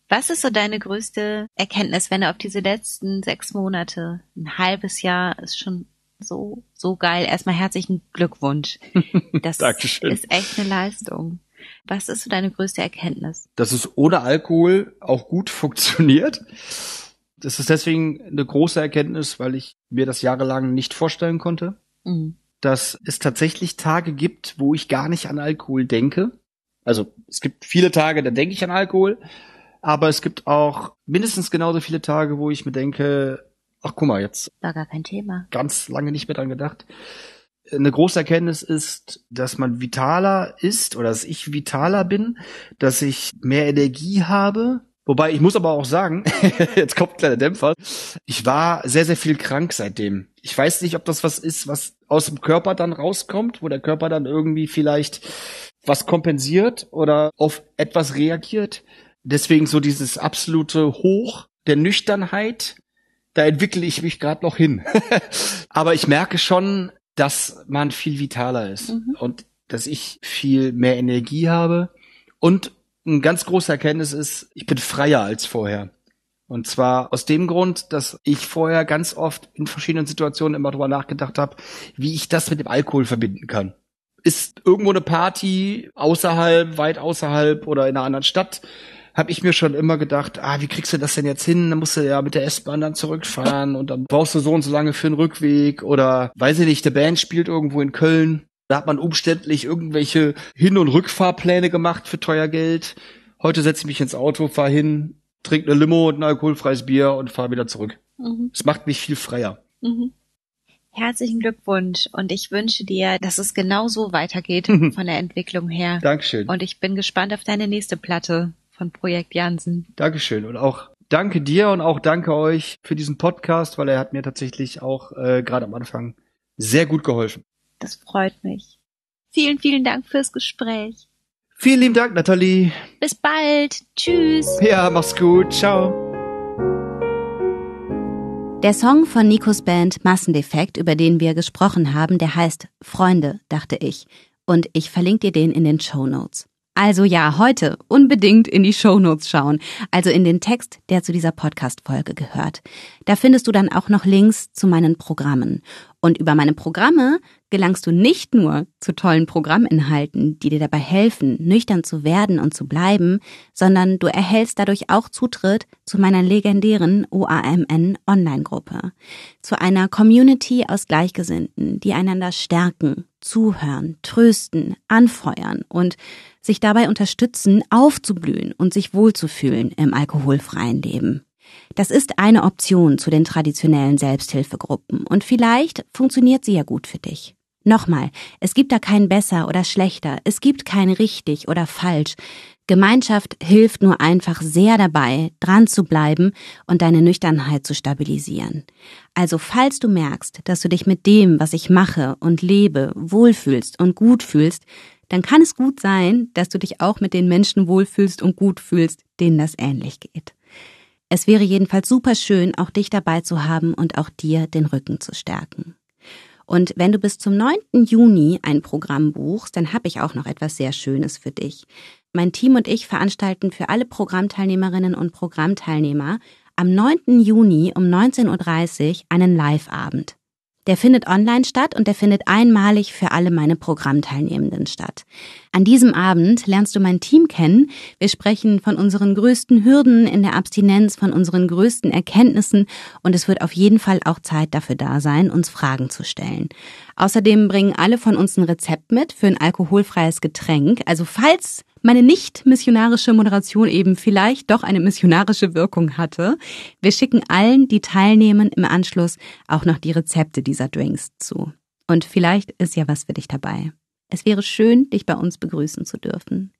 Was ist so deine größte Erkenntnis, wenn du auf diese letzten sechs Monate, ein halbes Jahr ist schon so, so geil. Erstmal herzlichen Glückwunsch. Das ist echt eine Leistung. Was ist so deine größte Erkenntnis? Dass es ohne Alkohol auch gut funktioniert Das ist deswegen eine große Erkenntnis, weil ich mir das jahrelang nicht vorstellen konnte, mhm. dass es tatsächlich Tage gibt, wo ich gar nicht an Alkohol denke. Also es gibt viele Tage, da denke ich an Alkohol, aber es gibt auch mindestens genauso viele Tage, wo ich mir denke, ach guck mal, jetzt war gar kein Thema. Ganz lange nicht mehr dran gedacht. Eine große Erkenntnis ist, dass man vitaler ist oder dass ich vitaler bin, dass ich mehr Energie habe, Wobei, ich muss aber auch sagen, jetzt kommt ein kleiner Dämpfer, ich war sehr, sehr viel krank seitdem. Ich weiß nicht, ob das was ist, was aus dem Körper dann rauskommt, wo der Körper dann irgendwie vielleicht was kompensiert oder auf etwas reagiert. Deswegen so dieses absolute Hoch der Nüchternheit, da entwickle ich mich gerade noch hin. aber ich merke schon, dass man viel vitaler ist mhm. und dass ich viel mehr Energie habe und ein ganz großer Erkenntnis ist, ich bin freier als vorher. Und zwar aus dem Grund, dass ich vorher ganz oft in verschiedenen Situationen immer drüber nachgedacht habe, wie ich das mit dem Alkohol verbinden kann. Ist irgendwo eine Party außerhalb, weit außerhalb oder in einer anderen Stadt, habe ich mir schon immer gedacht, ah, wie kriegst du das denn jetzt hin? Dann musst du ja mit der S-Bahn dann zurückfahren und dann brauchst du so und so lange für den Rückweg oder weiß ich nicht, der Band spielt irgendwo in Köln da hat man umständlich irgendwelche Hin- und Rückfahrpläne gemacht für teuer Geld. Heute setze ich mich ins Auto, fahre hin, trinke eine Limo und ein alkoholfreies Bier und fahre wieder zurück. Mhm. Es mhm. macht mich viel freier. Mhm. Herzlichen Glückwunsch und ich wünsche dir, dass es genau so weitergeht von der Entwicklung her. Dankeschön. Und ich bin gespannt auf deine nächste Platte von Projekt Jansen. Dankeschön und auch danke dir und auch danke euch für diesen Podcast, weil er hat mir tatsächlich auch äh, gerade am Anfang sehr gut geholfen. Das freut mich. Vielen, vielen Dank fürs Gespräch. Vielen lieben Dank, Nathalie. Bis bald. Tschüss. Ja, mach's gut. Ciao. Der Song von Nikos Band Massendefekt, über den wir gesprochen haben, der heißt Freunde, dachte ich. Und ich verlinke dir den in den Show Notes. Also ja, heute unbedingt in die Shownotes schauen, also in den Text, der zu dieser Podcast-Folge gehört. Da findest du dann auch noch Links zu meinen Programmen. Und über meine Programme gelangst du nicht nur zu tollen Programminhalten, die dir dabei helfen, nüchtern zu werden und zu bleiben, sondern du erhältst dadurch auch Zutritt zu meiner legendären OAMN Online-Gruppe, zu einer Community aus Gleichgesinnten, die einander stärken, zuhören, trösten, anfeuern und sich dabei unterstützen, aufzublühen und sich wohlzufühlen im alkoholfreien Leben. Das ist eine Option zu den traditionellen Selbsthilfegruppen und vielleicht funktioniert sie ja gut für dich. Nochmal, es gibt da kein besser oder schlechter, es gibt kein richtig oder falsch. Gemeinschaft hilft nur einfach sehr dabei, dran zu bleiben und deine Nüchternheit zu stabilisieren. Also falls du merkst, dass du dich mit dem, was ich mache und lebe, wohlfühlst und gut fühlst, dann kann es gut sein, dass du dich auch mit den Menschen wohlfühlst und gut fühlst, denen das ähnlich geht. Es wäre jedenfalls super schön, auch dich dabei zu haben und auch dir den Rücken zu stärken. Und wenn du bis zum 9. Juni ein Programm buchst, dann habe ich auch noch etwas sehr Schönes für dich. Mein Team und ich veranstalten für alle Programmteilnehmerinnen und Programmteilnehmer am 9. Juni um 19.30 Uhr einen Live-Abend. Der findet online statt und der findet einmalig für alle meine Programmteilnehmenden statt. An diesem Abend lernst du mein Team kennen. Wir sprechen von unseren größten Hürden in der Abstinenz, von unseren größten Erkenntnissen und es wird auf jeden Fall auch Zeit dafür da sein, uns Fragen zu stellen. Außerdem bringen alle von uns ein Rezept mit für ein alkoholfreies Getränk. Also falls meine nicht missionarische Moderation eben vielleicht doch eine missionarische Wirkung hatte. Wir schicken allen, die teilnehmen, im Anschluss auch noch die Rezepte dieser Drinks zu. Und vielleicht ist ja was für dich dabei. Es wäre schön, dich bei uns begrüßen zu dürfen.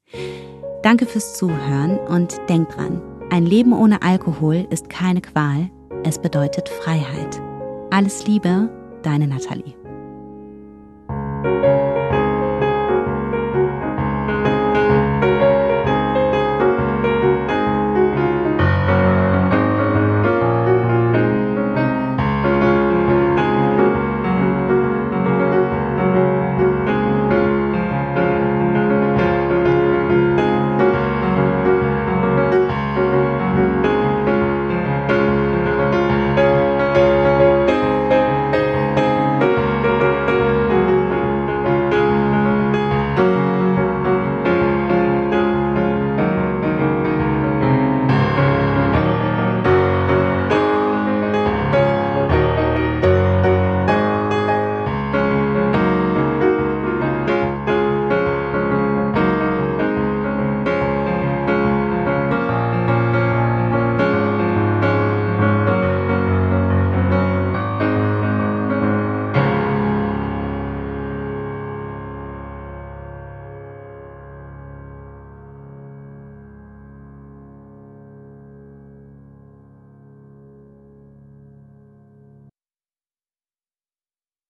Danke fürs Zuhören und denk dran, ein Leben ohne Alkohol ist keine Qual, es bedeutet Freiheit. Alles Liebe, deine Nathalie.